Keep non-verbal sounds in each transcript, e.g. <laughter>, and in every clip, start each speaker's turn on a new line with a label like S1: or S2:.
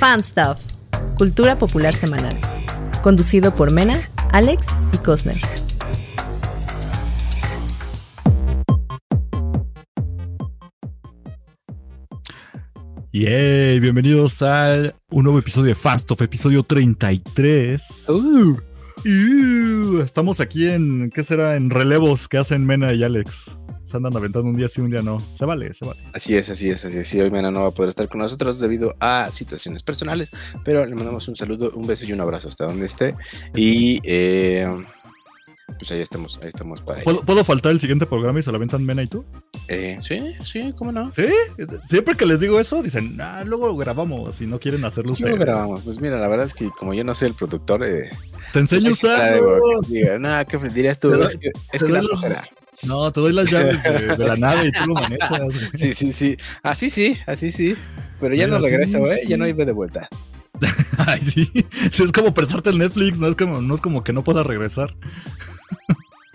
S1: Fan Stuff, Cultura Popular Semanal. Conducido por Mena, Alex y Cosner.
S2: Yay, bienvenidos a un nuevo episodio de Fan Stuff, episodio 33. Uh. Uh, estamos aquí en, ¿qué será? En relevos que hacen Mena y Alex. Se andan aventando un día sí, un día no. Se vale, se vale.
S3: Así es, así es, así es. Sí, hoy Mena no va a poder estar con nosotros debido a situaciones personales, pero le mandamos un saludo, un beso y un abrazo hasta donde esté. Y eh, pues ahí estamos, ahí estamos para
S2: ¿Puedo, ¿Puedo, faltar el siguiente programa y se la aventan Mena y tú?
S3: Eh, sí, sí, ¿cómo no?
S2: Sí, siempre que les digo eso, dicen, ah, luego grabamos si no quieren hacerlo ustedes.
S3: Luego grabamos, pues mira, la verdad es que como yo no soy el productor, eh,
S2: te enseño a usarlo.
S3: Nada, ¿qué dirías tú?
S2: Te
S3: es que, es que la
S2: los... No, te doy las llaves de, <laughs> de, la nave y tú lo manejas.
S3: Sí, sí, sí. Así sí, así sí. Pero ya Pero no regresa, güey. Sí, sí. Ya no iba de vuelta. <laughs>
S2: Ay, sí. sí. Es como prestarte el Netflix, no es como, no es como que no pueda regresar.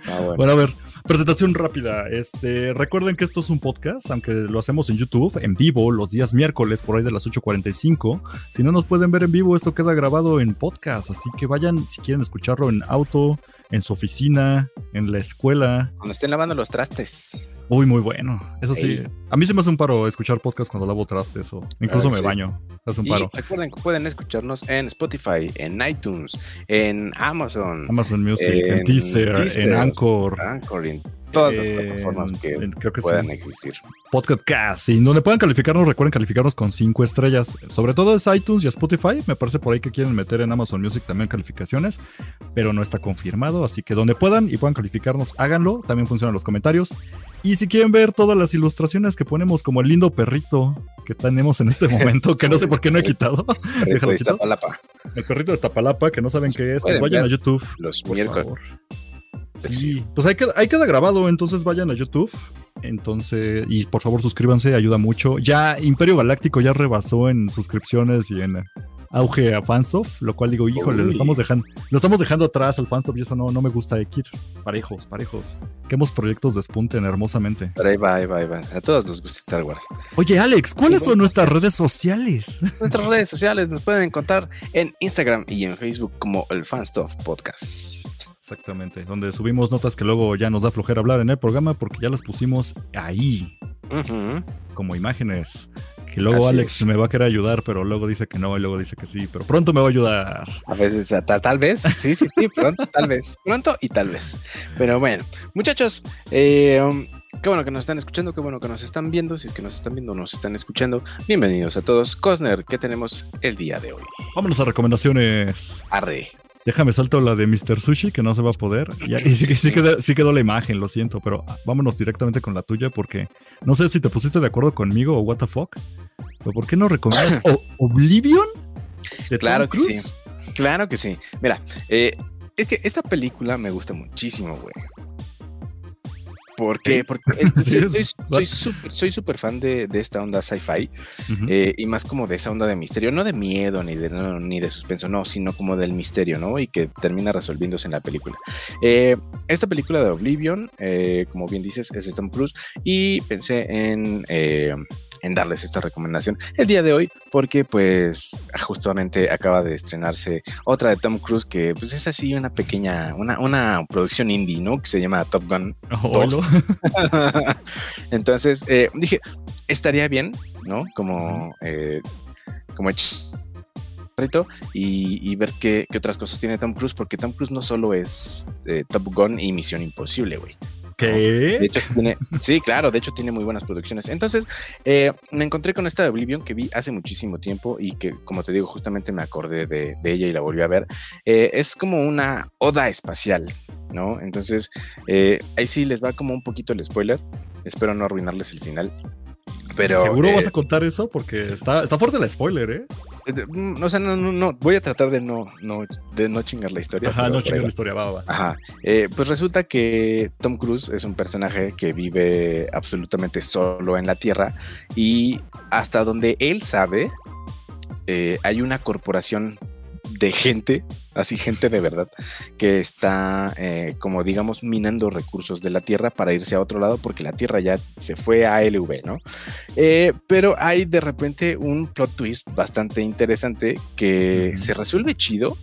S3: Ah, bueno.
S2: bueno, a ver, presentación rápida. Este, recuerden que esto es un podcast, aunque lo hacemos en YouTube, en vivo, los días miércoles, por ahí de las 8.45. Si no nos pueden ver en vivo, esto queda grabado en podcast, así que vayan si quieren escucharlo en auto, en su oficina, en la escuela.
S3: Cuando estén lavando los trastes.
S2: Uy, muy bueno. Eso sí. Ey. A mí se me hace un paro escuchar podcast cuando lavo trastes o incluso me
S3: sí.
S2: baño. Es un
S3: y
S2: paro.
S3: recuerden que pueden escucharnos en Spotify, en iTunes, en Amazon,
S2: Amazon Music, en, en Deezer, Deezer, en Anchor.
S3: Anchor en todas las plataformas que, en, creo que puedan sí. existir.
S2: Podcast Cast, y donde puedan calificarnos, recuerden calificarnos con 5 estrellas. Sobre todo es iTunes y Spotify. Me parece por ahí que quieren meter en Amazon Music también calificaciones, pero no está confirmado. Así que donde puedan y puedan calificarnos, háganlo. También funcionan los comentarios. Y si quieren ver todas las ilustraciones que ponemos, como el lindo perrito que tenemos en este <laughs> momento, que no sé por qué no he quitado.
S3: El <laughs> perrito de Iztapalapa.
S2: El perrito de Iztapalapa, que no saben qué es, pues vayan a YouTube.
S3: Los miércoles.
S2: Sí, pues ahí queda, ahí queda, grabado, entonces vayan a YouTube. Entonces, y por favor suscríbanse, ayuda mucho. Ya Imperio Galáctico ya rebasó en suscripciones y en auge a Fansoft, lo cual digo, híjole, Uy. lo estamos dejando, lo estamos dejando atrás al Fansoft y eso no, no me gusta Ekir. Parejos, parejos. Quemos proyectos despunten hermosamente.
S3: Pero ahí va, ahí va, ahí va. A todos nos gusta Star Wars.
S2: Oye, Alex, ¿cuáles son nuestras redes sociales? <laughs>
S3: Nuestras redes sociales nos pueden encontrar en Instagram y en Facebook como el Fanstuff Podcast.
S2: Exactamente, donde subimos notas que luego ya nos da flojera hablar en el programa porque ya las pusimos ahí,
S3: uh -huh.
S2: como imágenes. Que luego Así Alex es. me va a querer ayudar, pero luego dice que no y luego dice que sí, pero pronto me va a ayudar.
S3: A veces, tal, tal vez, sí, sí, sí, pronto, <laughs> tal vez, pronto y tal vez. Pero bueno, muchachos, eh, um, Qué bueno que nos están escuchando, qué bueno que nos están viendo. Si es que nos están viendo, nos están escuchando. Bienvenidos a todos. Cosner, ¿qué tenemos el día de hoy?
S2: Vámonos a recomendaciones.
S3: Arre.
S2: Déjame salto la de Mr. Sushi, que no se va a poder. <laughs> Y, y sí, sí, quedó, sí, quedó, la imagen, lo siento, pero vámonos directamente con la tuya porque no sé si te pusiste de acuerdo conmigo o what the fuck. Pero ¿por qué no recomiendas <laughs> Oblivion?
S3: ¿De claro que sí. Claro que sí. Mira, eh, es que esta película me gusta muchísimo, güey. ¿Por qué? Porque <laughs> <laughs> soy súper soy fan de, de, esta onda sci-fi uh -huh. eh, y más como de esa onda de misterio, no de miedo ni de, no, ni de suspenso, no, sino como del misterio, ¿no? Y que termina resolviéndose en la película. Eh, esta película de Oblivion, eh, como bien dices, es de Tom Cruise y pensé en en darles esta recomendación el día de hoy porque pues justamente acaba de estrenarse otra de Tom Cruise que pues es así una pequeña, una, una producción indie, ¿no? Que se llama Top Gun
S2: oh,
S3: 2. <laughs> Entonces eh, dije, estaría bien, ¿no? Como, eh, como y, y, ver qué, qué, otras cosas tiene Tom Cruise, porque Tom Cruise no solo es eh, Top Gun y Misión Imposible, güey. De hecho, sí, claro, de hecho tiene muy buenas producciones. Entonces, eh, me encontré con esta de Oblivion que vi hace muchísimo tiempo y que, como te digo, justamente me acordé de, de ella y la volví a ver. Eh, es como una oda espacial, ¿no? Entonces, eh, ahí sí les va como un poquito el spoiler. Espero no arruinarles el final. Pero,
S2: ¿Seguro vas a contar eso? Porque está, está fuerte el spoiler, ¿eh?
S3: Mm, o sea, no, no, no, voy a tratar de no, no, de no chingar la historia.
S2: Ajá, no chingar la historia, va, va.
S3: Ajá. Eh, pues resulta que Tom Cruise es un personaje que vive absolutamente solo en la Tierra y hasta donde él sabe, eh, hay una corporación de gente, así gente de verdad, que está eh, como digamos minando recursos de la Tierra para irse a otro lado porque la Tierra ya se fue a LV, ¿no? Eh, pero hay de repente un plot twist bastante interesante que se resuelve chido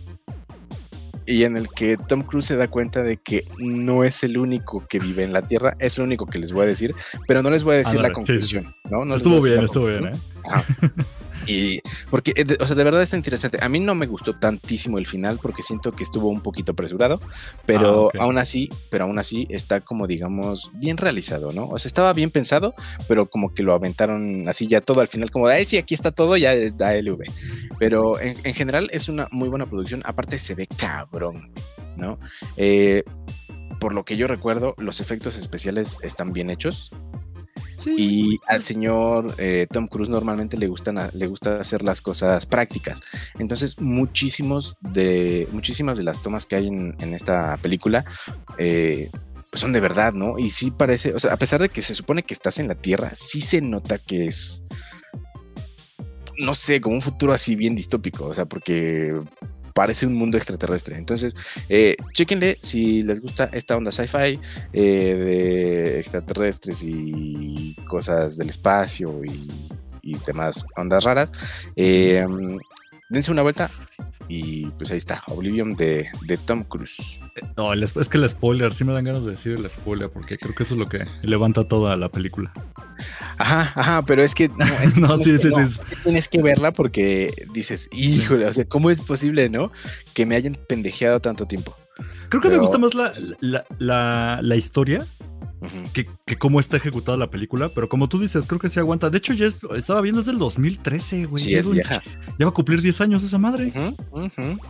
S3: y en el que Tom Cruise se da cuenta de que no es el único que vive en la Tierra, es lo único que les voy a decir, pero no les voy a decir la conclusión, ¿no? no
S2: estuvo bien, estuvo bien, ¿eh? <laughs>
S3: Y porque, eh, o sea, de verdad está interesante. A mí no me gustó tantísimo el final porque siento que estuvo un poquito apresurado, pero ah, aún así, pero aún así está como digamos bien realizado, ¿no? O sea, estaba bien pensado, pero como que lo aventaron así ya todo al final, como ay, sí, aquí está todo, ya da LV. Pero en, general es una muy buena producción. Aparte se ve cabrón, ¿no? Eh, por lo que yo recuerdo, los efectos especiales están bien hechos. Y al señor eh, Tom Cruise normalmente le, gustan le gusta hacer las cosas prácticas. Entonces, muchísimos de, muchísimas de las tomas que hay en, esta película eh, pues son de verdad, ¿no? Y sí parece, o sea, a pesar de que se supone que estás en la Tierra, sí se nota que es, no sé, como un futuro así bien distópico, o sea, porque parece un mundo extraterrestre. Entonces, eh, chéquenle si les gusta esta onda sci-fi eh, de extraterrestres y cosas del espacio y, y demás ondas raras. Eh, dense una vuelta y pues ahí está, Oblivion de, Tom Cruise.
S2: No, es que el spoiler, sí me dan ganas de decir el spoiler, porque creo que eso es lo que levanta toda la película.
S3: Ajá, ajá, pero es que no, es <laughs> que no, sí, sí, sí. Tienes que verla porque dices, híjole, o sea, ¿cómo es posible, no? Que me hayan pendejeado tanto tiempo.
S2: Creo que me gusta más la, la, la historia que, cómo está ejecutada la película, pero como tú dices, creo que sí aguanta. De hecho, ya estaba viendo desde el 2013, güey. ya, va a cumplir 10 años esa madre.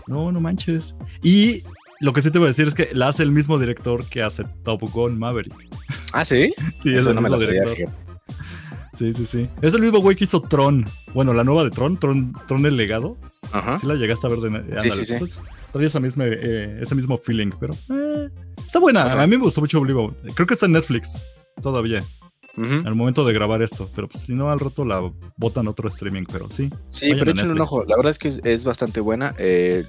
S2: No, no manches. Y lo que sí te voy a decir es que la hace el mismo director que hace Top Gun Maverick.
S3: Ah, sí. <laughs>
S2: sí, es el mismo director. Sí, sí, sí. Es el mismo güey que hizo Tron. Bueno, la nueva de Tron, Tron, Tron el legado. Ajá. Sí la llegaste a ver de... Sí, sí, sí. Trae esa misma, eh, ese mismo feeling, pero... Eh, Está buena, a mí me gustó mucho Oblivion. Creo que está en Netflix todavía. Al momento de grabar esto, pero pues, si no al rato la botan otro streaming, pero sí.
S3: Sí, pero échenle un ojo. La verdad es que es, bastante buena. Eh,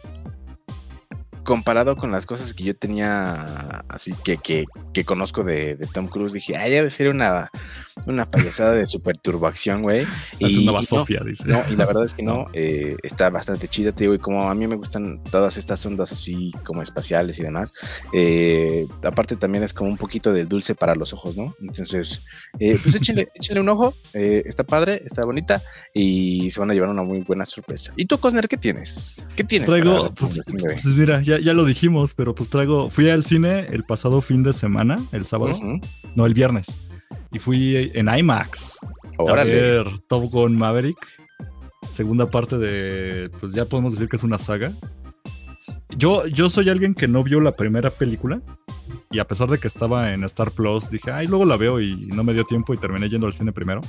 S3: comparado con las cosas que yo tenía así que, que, que conozco de, de, Tom Cruise, dije, ay, debe ser una, una payasada de super turboacción, güey. <laughs>
S2: Y, una Sofía, dice.
S3: No, y la verdad es que no, eh, está bastante chida, te digo, y como a mí me gustan todas estas ondas así como espaciales y demás, eh, aparte también es como un poquito del dulce para los ojos, ¿no? Entonces, eh, pues échenle, <laughs> échenle un ojo, está padre, está bonita y se van a llevar una muy buena sorpresa. ¿Y tú, Cosner, qué tienes? ¿Qué tienes?
S2: Traigo, pues, pues, mira, ya, ya, lo dijimos, pero pues traigo, fui al cine el pasado fin de semana, el sábado, no, el viernes y fui en IMAX a ver Top Gun Maverick. Segunda parte de, pues ya podemos decir que es una saga. Yo, yo soy alguien que no vio la primera película y a pesar de que estaba en Star Plus, dije, ay, luego la veo y no me dio tiempo y terminé yendo al cine primero.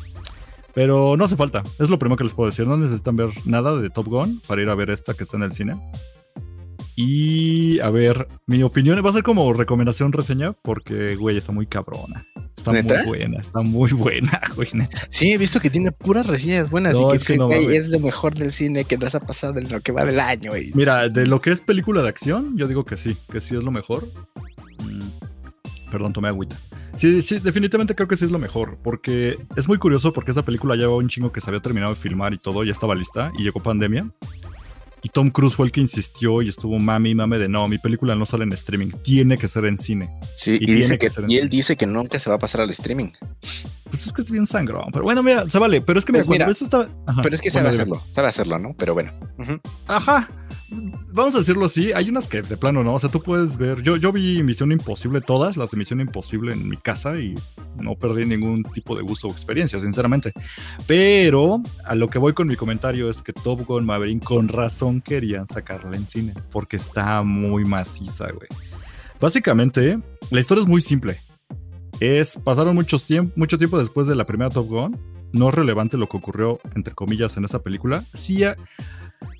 S2: Pero no hace falta, es lo primero que les puedo decir, no necesitan ver nada de Top Gun para ir a ver esta que está en el cine. Y a ver, mi opinión va a ser como recomendación reseña porque, güey, está muy cabrona. Está muy buena, está muy buena, <laughs> güey.
S3: Sí, he visto que tiene puras reseñas buenas y que, es, es lo mejor del cine que nos ha pasado en lo que va del año, güey.
S2: Mira, de lo que es película de acción, yo digo que sí, que sí es lo mejor. Mm, perdón, tomé agüita. Sí, sí, definitivamente creo que sí es lo mejor, porque es muy curioso porque esta película lleva un chingo que se había terminado de filmar y todo, ya estaba lista y llegó pandemia. Y Tom Cruise fue el que insistió y estuvo mami y mame de no, mi película no sale en streaming, tiene que ser en cine.
S3: Sí, y, dice que, y él dice que nunca se va a pasar al streaming.
S2: Pues es que es bien sangrón, pero bueno, mira, se vale, pero es que mira, pues
S3: eso está... pero es que sabe hacerlo, sabe hacerlo, ¿no? Pero bueno.
S2: Ajá vamos a decirlo así, hay unas que de plano no, o sea, tú puedes ver, yo, yo vi Misión Imposible todas, las de Misión Imposible en mi casa y no perdí ningún tipo de gusto o experiencia, sinceramente. Pero a lo que voy con mi comentario es que Top Gun Maverick con razón querían sacarla en cine, porque está muy maciza, güey. Básicamente, la historia es muy simple. Es, pasaron muchos tiempo, mucho tiempo después de la primera Top Gun, no es relevante lo que ocurrió, entre comillas, en esa película. Sí,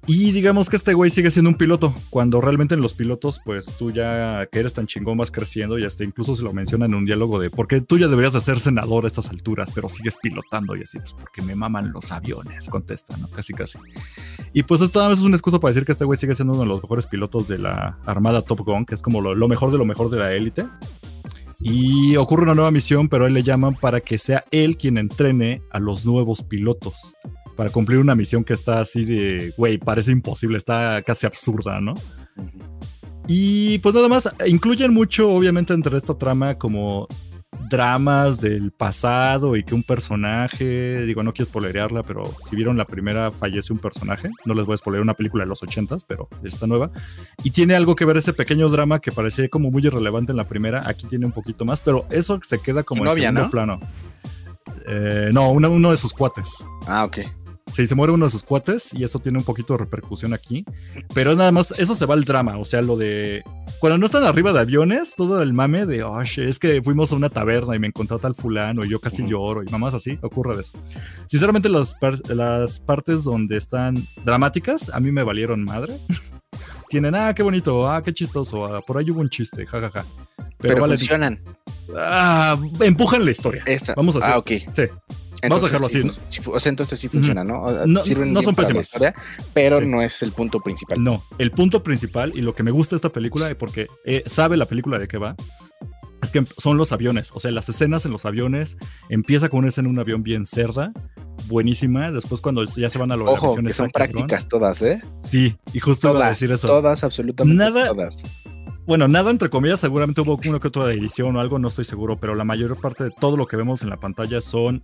S2: y digamos que este güey sigue siendo un piloto, cuando realmente en los pilotos, pues tú ya que eres tan chingón vas creciendo y hasta incluso se lo menciona en un diálogo de por qué tú ya deberías de ser senador a estas alturas, pero sigues pilotando y así, pues porque me maman los aviones, contesta, ¿no? Casi, casi. Y pues esto es una excusa para decir que este güey sigue siendo uno de los mejores pilotos de la Armada Top Gun, que es como lo, mejor de lo mejor de la élite. Y ocurre una nueva misión, pero él le llaman para que sea él quien entrene a los nuevos pilotos. Para cumplir una misión que está así de, güey, parece imposible, está casi absurda, ¿no? Y pues nada más, incluyen mucho, obviamente, entre esta trama como dramas del pasado y que un personaje, digo, no quiero spoilerearla, pero si vieron la primera, fallece un personaje. No les voy a spoilear una película de los ochentas, pero esta nueva. Y tiene algo que ver ese pequeño drama que parecía como muy irrelevante en la primera. Aquí tiene un poquito más, pero eso se queda como en segundo plano. Eh, no, uno de sus cuates.
S3: Ah, ok.
S2: Sí, se muere uno de sus cuates y eso tiene un poquito de repercusión aquí. Pero nada más, eso se va al drama. O sea, lo de. Cuando no están arriba de aviones, todo el mame de, oh, es que fuimos a una taberna y me encontré a tal fulano y yo casi lloro y mamás así, ocurre de eso. Sinceramente, las, las partes donde están dramáticas, a mí me valieron madre. <laughs> Tienen, ah, qué bonito, ah, qué chistoso, ah, por ahí hubo un chiste, jajaja.
S3: Pero, funcionan.
S2: Ah, empujan la historia. Vamos a hacer.
S3: Ah, ok.
S2: Sí. Vamos a dejarlo así.
S3: o sea, entonces sí funciona, ¿no?
S2: No, no son pésimas.
S3: pero no es el punto principal.
S2: No, el punto principal y lo que me gusta de esta película, porque eh, sabe la película de qué va, es que son los aviones. O sea, las escenas en los aviones. Empieza con una escena en un avión bien cerda, buenísima. Después, cuando ya se van a
S3: los Ojo, que son prácticas todas, ¿eh?
S2: Sí, y justo
S3: todas,
S2: iba a decir eso.
S3: Todas, absolutamente Nada, todas
S2: bueno, nada entre comillas, seguramente hubo una que otra edición o algo, no estoy seguro, pero la mayor parte de todo lo que vemos en la pantalla son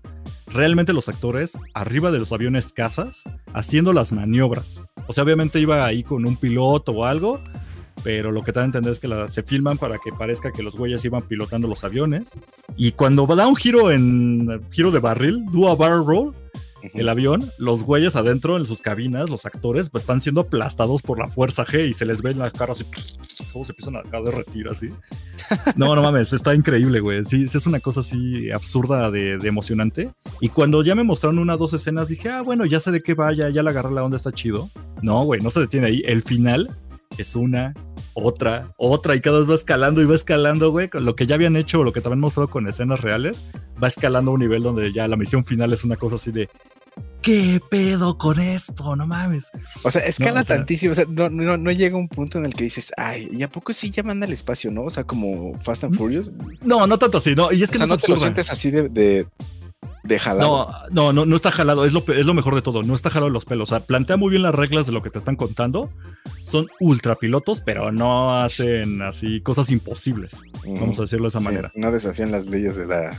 S2: realmente los actores arriba de los aviones casas haciendo las maniobras. O sea, obviamente iba ahí con un piloto o algo, pero lo que te da a entender es que se filman para que parezca que los güeyes iban pilotando los aviones. Y cuando da un giro en giro de barril, do a barrel roll, el avión, los güeyes adentro en sus cabinas, los actores, pues están siendo aplastados por la fuerza G y se les ve en la cara así, cómo se empiezan a derretir así. <laughs> No, no mames, está increíble, güey. Sí, es una cosa así absurda de, emocionante. Y cuando ya me mostraron una o dos escenas, dije, ah, bueno, ya sé de qué vaya, ya, la agarré la onda, está chido. No, güey, no se detiene ahí. El final es una otra, otra, y cada vez va escalando y va escalando, güey, con lo que ya habían hecho o lo que también mostrado con escenas reales, va escalando a un nivel donde ya la misión final es una cosa así de, ¿qué pedo con esto? No mames.
S3: O sea, escala tantísimo, o sea, no, no, no, llega un punto en el que dices, ay, ¿y a poco sí ya manda al espacio, no? O sea, como Fast and Furious.
S2: No, no tanto así, no, y es que
S3: no, no te lo sientes así de de jalado.
S2: No, no, no, está jalado. Es lo, es lo mejor de todo. No está jalado los pelos. O sea, plantea muy bien las reglas de lo que te están contando. Son ultra pilotos, pero no hacen así cosas imposibles. Vamos a decirlo de esa manera.
S3: No desafían las leyes de la,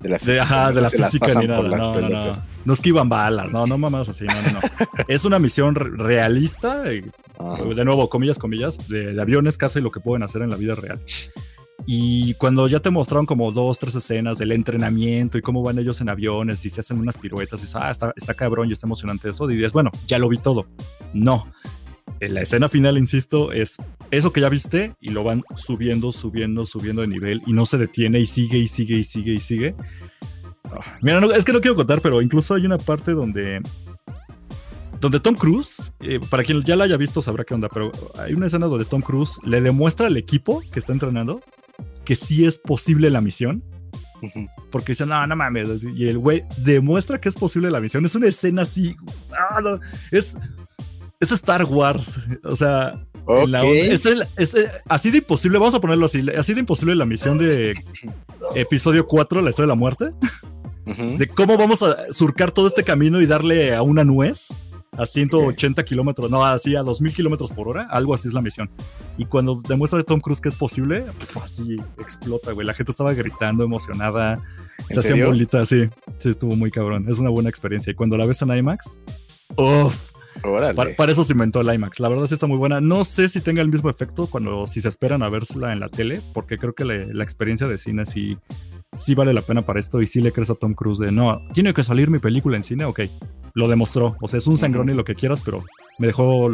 S2: de la física. De, la física ni nada. No, no, no, no. esquivan balas. No, no mamás así. No, no, no. <laughs> es una misión realista. de nuevo, comillas, comillas, de, de aviones casi lo que pueden hacer en la vida real. Y cuando ya te mostraron como dos, tres escenas del entrenamiento y cómo van ellos en aviones y se hacen unas piruetas y dices, ah, está, está cabrón y está emocionante eso, dirías, bueno, ya lo vi todo. No. La escena final, insisto, es eso que ya viste y lo van subiendo, subiendo, subiendo de nivel y no se detiene y sigue y sigue y sigue y sigue. Ah, mira, es que no quiero contar, pero incluso hay una parte donde donde Tom Cruise, eh, para quien ya la haya visto sabrá qué onda, pero hay una escena donde Tom Cruise le demuestra al equipo que está entrenando que sí es posible la misión. Porque dice, no, no mames. Y el güey demuestra que es posible la misión. Es una escena así. Ah, es, es Star Wars. O sea, es, así de imposible. Vamos a ponerlo así. Así de imposible la misión de <laughs> episodio 4, la historia de la muerte. De cómo vamos a surcar todo este camino y darle a una nuez a 180 kilómetros, no, así a 2000 kilómetros por hora, algo así es la misión. Y cuando demuestra de Tom Cruise que es posible, así explota, güey. La gente estaba gritando, emocionada, se hacían bolitas, sí, sí, estuvo muy cabrón. Es una buena experiencia. Y cuando la ves en IMAX, uff. Para, eso se inventó el IMAX. La verdad sí está muy buena. No sé si tenga el mismo efecto cuando si se esperan a verla en la tele, porque creo que la experiencia de cine sí, sí vale la pena para esto y sí le crees a Tom Cruise de no, tiene que salir mi película en cine, ok. Lo demostró. O sea, es un sangrón y lo que quieras, pero me dejó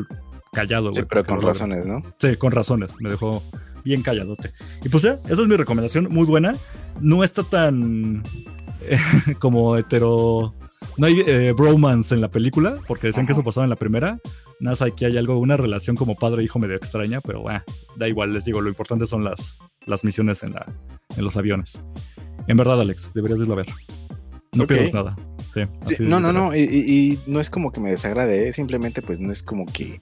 S2: callado.
S3: Sí, pero con razones, ¿no?
S2: Sí, con razones. Me dejó bien calladote. Y pues ya, esa es mi recomendación, muy buena. No está tan <laughs> como hetero. No hay eh, bromance en la película, porque decían que eso pasaba en la primera. Nada, más aquí hay algo, una relación como padre-hijo medio extraña, pero bueno, da igual, les digo, lo importante son las, las misiones en, la, en los aviones. En verdad, Alex, deberías irlo a ver. No pierdas nada. Sí,
S3: no, no, no, y, no es como que me desagrade, ¿eh? simplemente pues no es como que,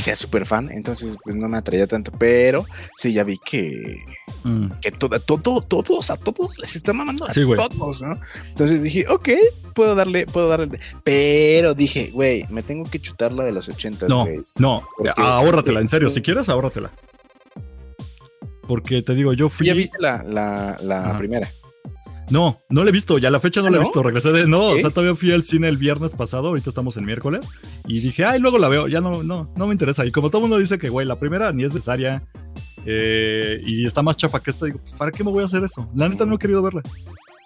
S3: sea súper fan, entonces pues no me atraía tanto, pero sí, ya vi que, mm. que todo, todo, todos, a todos les está mamando a todos, ¿no? Entonces dije, ok, puedo darle, puedo darle, pero dije, güey, me tengo que chutar la de los 80.
S2: No, no, ahórratela, en serio, si quieres, ahórratela. Porque te digo, yo fui.
S3: ¿Ya viste la, la, la primera?
S2: No, no la he visto, ya la fecha no, la he visto. Regresé de. No, o sea, todavía fui al cine el viernes pasado, ahorita estamos en miércoles. Y dije, ay, luego la veo, ya no, no, no me interesa. Y como todo el mundo dice que, güey, la primera ni es necesaria eh, y está más chafa que esta, digo, pues, ¿para qué me voy a hacer eso? La neta no he querido verla.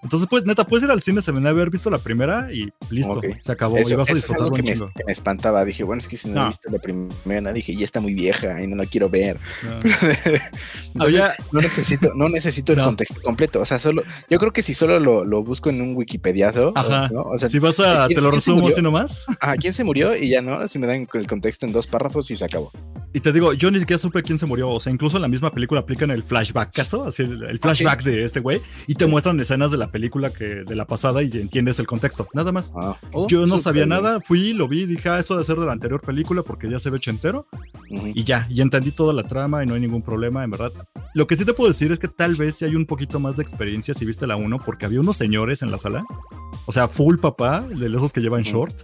S2: Entonces, pues, neta, puedes ir al cine, se me haber visto la primera y listo, se acabó. y vas a disfrutar
S3: un que Me, espantaba. Dije, bueno, es que si no, he visto la primera, dije, ya está muy vieja y no la quiero ver. No, <laughs> no necesito, no necesito el contexto completo. O sea, solo, yo creo que si solo lo, lo busco en un Wikipediazo,
S2: o sea, si vas a, te lo resumo así nomás.
S3: ¿A ¿quién se murió? Y ya no, si me dan el contexto en dos párrafos y se acabó.
S2: Y te digo, yo ni siquiera supe quién se murió. O sea, incluso en la misma película aplican el flashback caso, así el, flashback de este güey, y te muestran escenas de la película que de la pasada y entiendes el contexto. Nada más. Ah. Oh, yo no sabía nada, fui, lo vi, dije, ah, eso de ser de la anterior película porque ya se ve ochentero. Y ya, y entendí toda la trama y no hay ningún problema, en verdad. Lo que sí te puedo decir es que tal vez si hay un poquito más de experiencia si viste la 1, porque había unos señores en la sala. O sea, full papá, de esos que llevan short.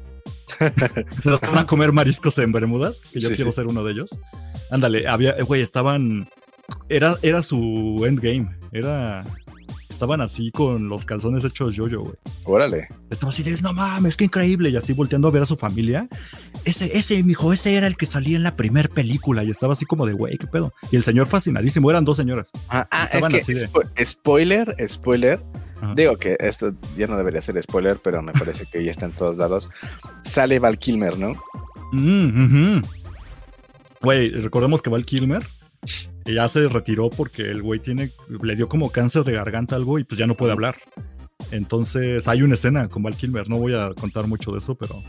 S2: <laughs> Los van a comer mariscos en Bermudas, que yo quiero ser uno de ellos. Ándale, había, güey, estaban. Era, era su endgame. Era. Estaban así con los calzones hechos yo-yo, güey.
S3: Órale.
S2: Estaba así de, no mames, qué increíble. Y así volteando a ver a su familia. Ese, ese, mijo, ese era el que salía en la primer película. Y estaba así como de, güey, qué pedo. Y el señor fascinadísimo. Eran dos señoras.
S3: Ah, ah es que, spoiler, spoiler. Digo que esto ya no debería ser spoiler, pero me parece que ya está en todos lados. Sale Val Kilmer, ¿no?
S2: Mm, güey, recordemos que Val Kilmer ya se retiró porque el güey tiene, le dio como cáncer de garganta algo y pues ya no puede hablar. Entonces hay una escena con Val Kilmer, no voy a contar mucho de eso, pero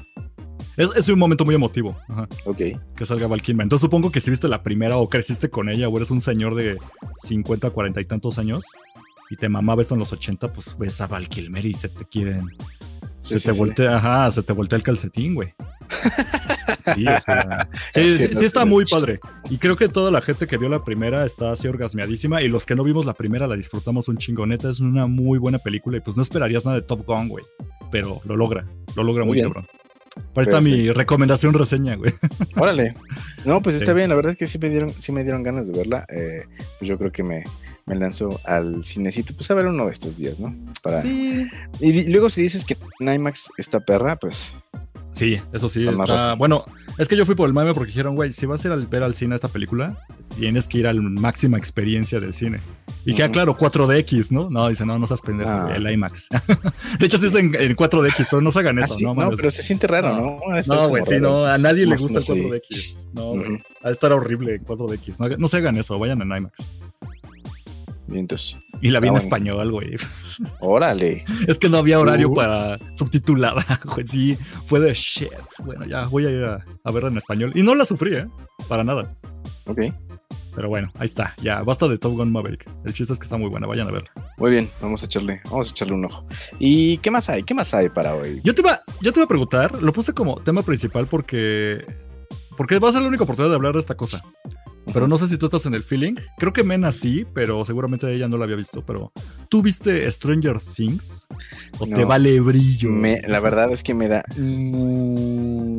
S2: es, es un momento muy emotivo.
S3: Ok.
S2: Que salga Val Kilmer. Entonces supongo que si viste la primera o creciste con ella o eres un señor de 50, 40 y tantos años, y te mamaba esto en los 80, pues ves a Val Kilmer y se te quieren. Se te voltea, ajá, se te voltea el calcetín, güey. Sí, <laughs> sí, sí, está muy padre. Y creo que toda la gente que vio la primera está así orgasmeadísima. Y los que no vimos la primera la disfrutamos un chingoneta. Es una muy buena película. Y pues no esperarías nada de Top Gun, güey. Pero lo logra. Lo logra muy, cabrón. Ahí está mi recomendación reseña, güey.
S3: Órale. No, pues está bien. La verdad es que sí me dieron, sí me dieron ganas de verla. Eh, pues yo creo que me, me lanzo al cinecito, pues a ver uno de estos días, ¿no? Para... Sí. Y luego si dices que Nymax está perra, pues...
S2: Sí, eso sí, está... Bueno, es que yo fui por el mame porque dijeron, güey, si vas a ir a ver al cine esta película, tienes que ir a la máxima experiencia del cine. Y queda claro, 4DX, ¿no? No, dice, no, no seas pendejo, ah. el IMAX. <laughs> de hecho, sí es en, 4DX, pero no se hagan ah, eso, ¿no?
S3: No, pero se siente raro, ¿no?
S2: No, güey, sí, no, a nadie le gusta el 4DX. No, uh a estar horrible en 4DX. No, no se hagan eso, vayan en IMAX. Y la vi en español, güey.
S3: Órale. <laughs>
S2: Es que no había horario uh. para subtitulada, <laughs> güey. Sí, fue de shit. Bueno, ya voy a ir a, verla en español. Y no la sufrí, ¿eh? Para nada.
S3: Ok.
S2: Pero bueno, ahí está. Ya, basta de Top Gun Maverick. El chiste es que está muy buena. Vayan a verla.
S3: Muy bien, vamos a echarle, vamos a echarle un ojo. ¿Y qué más hay? ¿Qué más hay para hoy?
S2: Yo te iba, yo te iba a preguntar, lo puse como tema principal porque. Porque va a ser la única oportunidad de hablar de esta cosa. Pero no sé si tú estás en el feeling. Creo que Mena sí, pero seguramente ella no la había visto. Pero ¿tú viste Stranger Things? ¿O te vale brillo?
S3: la verdad es que me da mucha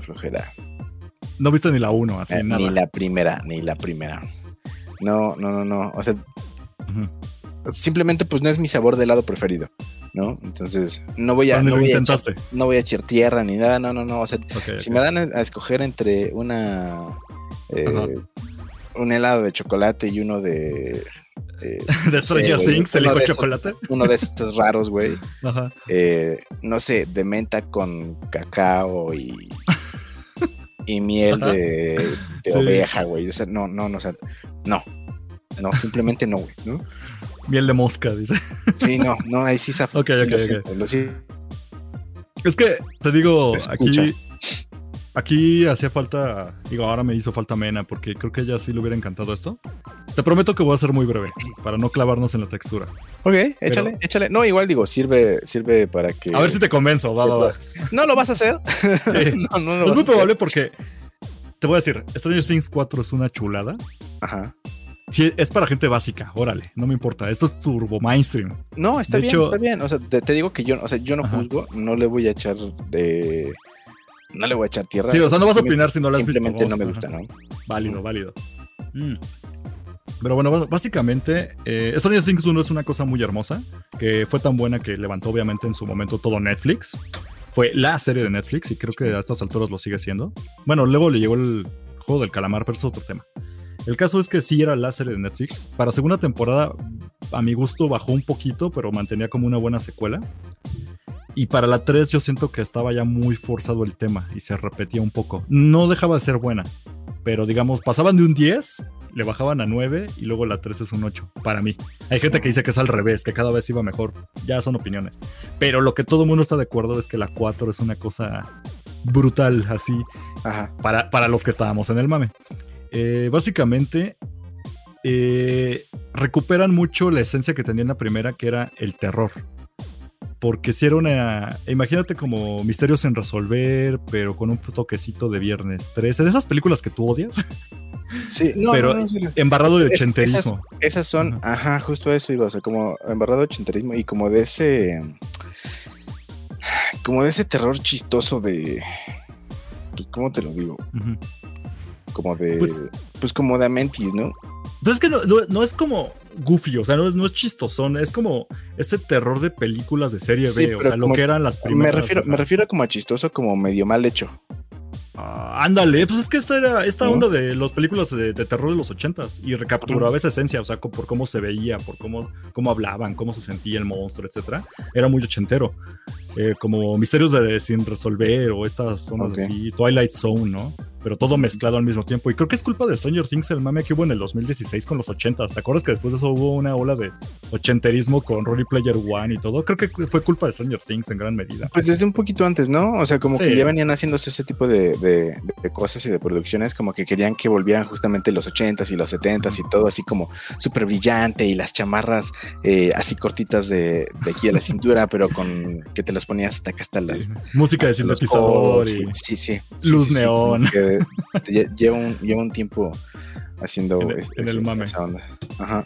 S3: flojera.
S2: No viste ni la uno, así eh, nada.
S3: Ni la primera, ni la primera. No, no, no, no. O sea, simplemente pues no es mi sabor de helado preferido. ¿no? Entonces, no voy a, no voy a, echar, no voy a echar tierra ni nada, no, no, no. O sea, si me dan a escoger entre una eh, un helado de chocolate y uno de.
S2: Eh, <laughs> ¿De Stranger Things? ¿El de chocolate?
S3: Uno de estos raros, güey. Eh, no sé, de menta con cacao y. y miel de, oveja, güey. O sea, no, no, no, o sea, no. No, simplemente no, güey, ¿no?
S2: Miel de mosca, dice.
S3: Sí, no, no, ahí sí se <laughs>
S2: Ok, ok, Es que te digo, aquí Aquí hacía falta, digo, ahora me hizo falta Mena, porque creo que ella sí le hubiera encantado esto. te prometo que voy a ser muy breve para no clavarnos en la textura.
S3: Ok, échale, échale. No, igual digo, sirve, sirve para que.
S2: A ver si te convenzo, va, va, va.
S3: No lo vas a hacer. <laughs>
S2: no, no, es muy probable porque te voy a decir, Stranger Things 4 es una chulada.
S3: Ajá.
S2: Sí, es para gente básica, órale, no me importa. Esto es turbo mainstream.
S3: No, está bien, está bien. O sea, te, digo que yo, o sea, yo no juzgo, no le voy a echar de. No le voy a echar tierra.
S2: Sí, o sea, no vas a opinar si no lo has
S3: visto. Simplemente no me gusta, ¿no?
S2: Válido, válido. Mm. Pero bueno, básicamente, eh, Stranger Things 1 es una cosa muy hermosa, que fue tan buena que levantó obviamente en su momento todo Netflix. Fue la serie de Netflix y creo que a estas alturas lo sigue siendo. Bueno, luego le llegó el juego del calamar, pero es otro tema. El caso es que sí era la serie de Netflix. Para segunda temporada, a mi gusto, bajó un poquito, pero mantenía como una buena secuela. Y para la 3 yo siento que estaba ya muy forzado el tema y se repetía un poco. No dejaba de ser buena, pero digamos, pasaban de un 10 le bajaban a 9 y luego la 3 es un 8, para mí. Hay gente que dice que es al revés, que cada vez iba mejor. Ya son opiniones. Pero lo que todo el mundo está de acuerdo es que la 4 es una cosa brutal, así, Para, para los que estábamos en el mame. Eh, básicamente, eh, recuperan mucho la esencia que tenía en la primera, que era el terror. Porque si era una. Imagínate como misterios en resolver, pero con un toquecito de viernes 13. De esas películas que tú odias.
S3: Sí, <laughs> no,
S2: pero embarrado de ochenterismo.
S3: esas, son, ajá, justo eso iba, o sea, como embarrado de ochenterismo y como de ese, como de ese terror chistoso de, pues, ¿cómo te lo digo? Como de, pues, pues, como de Amentis, ¿no?
S2: Pero es que no, es como goofy, o sea, no es, no es chistosón, es como ese terror de películas de serie B, o sea, lo que eran las
S3: primeras. Me refiero, me refiero como a chistoso, como medio mal hecho.
S2: Ah, ándale, pues es que esta era esta onda de las películas de, terror de los ochentas y recapturaba esa esencia, o sea, por cómo se veía, por cómo, cómo hablaban, cómo se sentía el monstruo, etcétera. Era muy ochentero. Eh, como misterios de, sin resolver o estas zonas así, Twilight Zone, ¿no? Pero todo mezclado al mismo tiempo. Y creo que es culpa de Stranger Things, el mame que hubo en el 2016 con los 80. ¿Te acuerdas que después de eso hubo una ola de ochenterismo con Ready Player One y todo? Creo que fue culpa de Stranger Things en gran medida.
S3: Pues desde un poquito antes, ¿no? O sea, como que ya venían haciéndose ese tipo de, cosas y de producciones, como que querían que volvieran justamente los 80s y los 70s y todo así como súper brillante y las chamarras eh, así cortitas de, de aquí a la cintura, pero con que te las ponías hasta acá hasta las.
S2: Música de sintetizador
S3: y. Sí, sí.
S2: luz neón.
S3: lleva, un, lleva un tiempo haciendo
S2: en, el mame.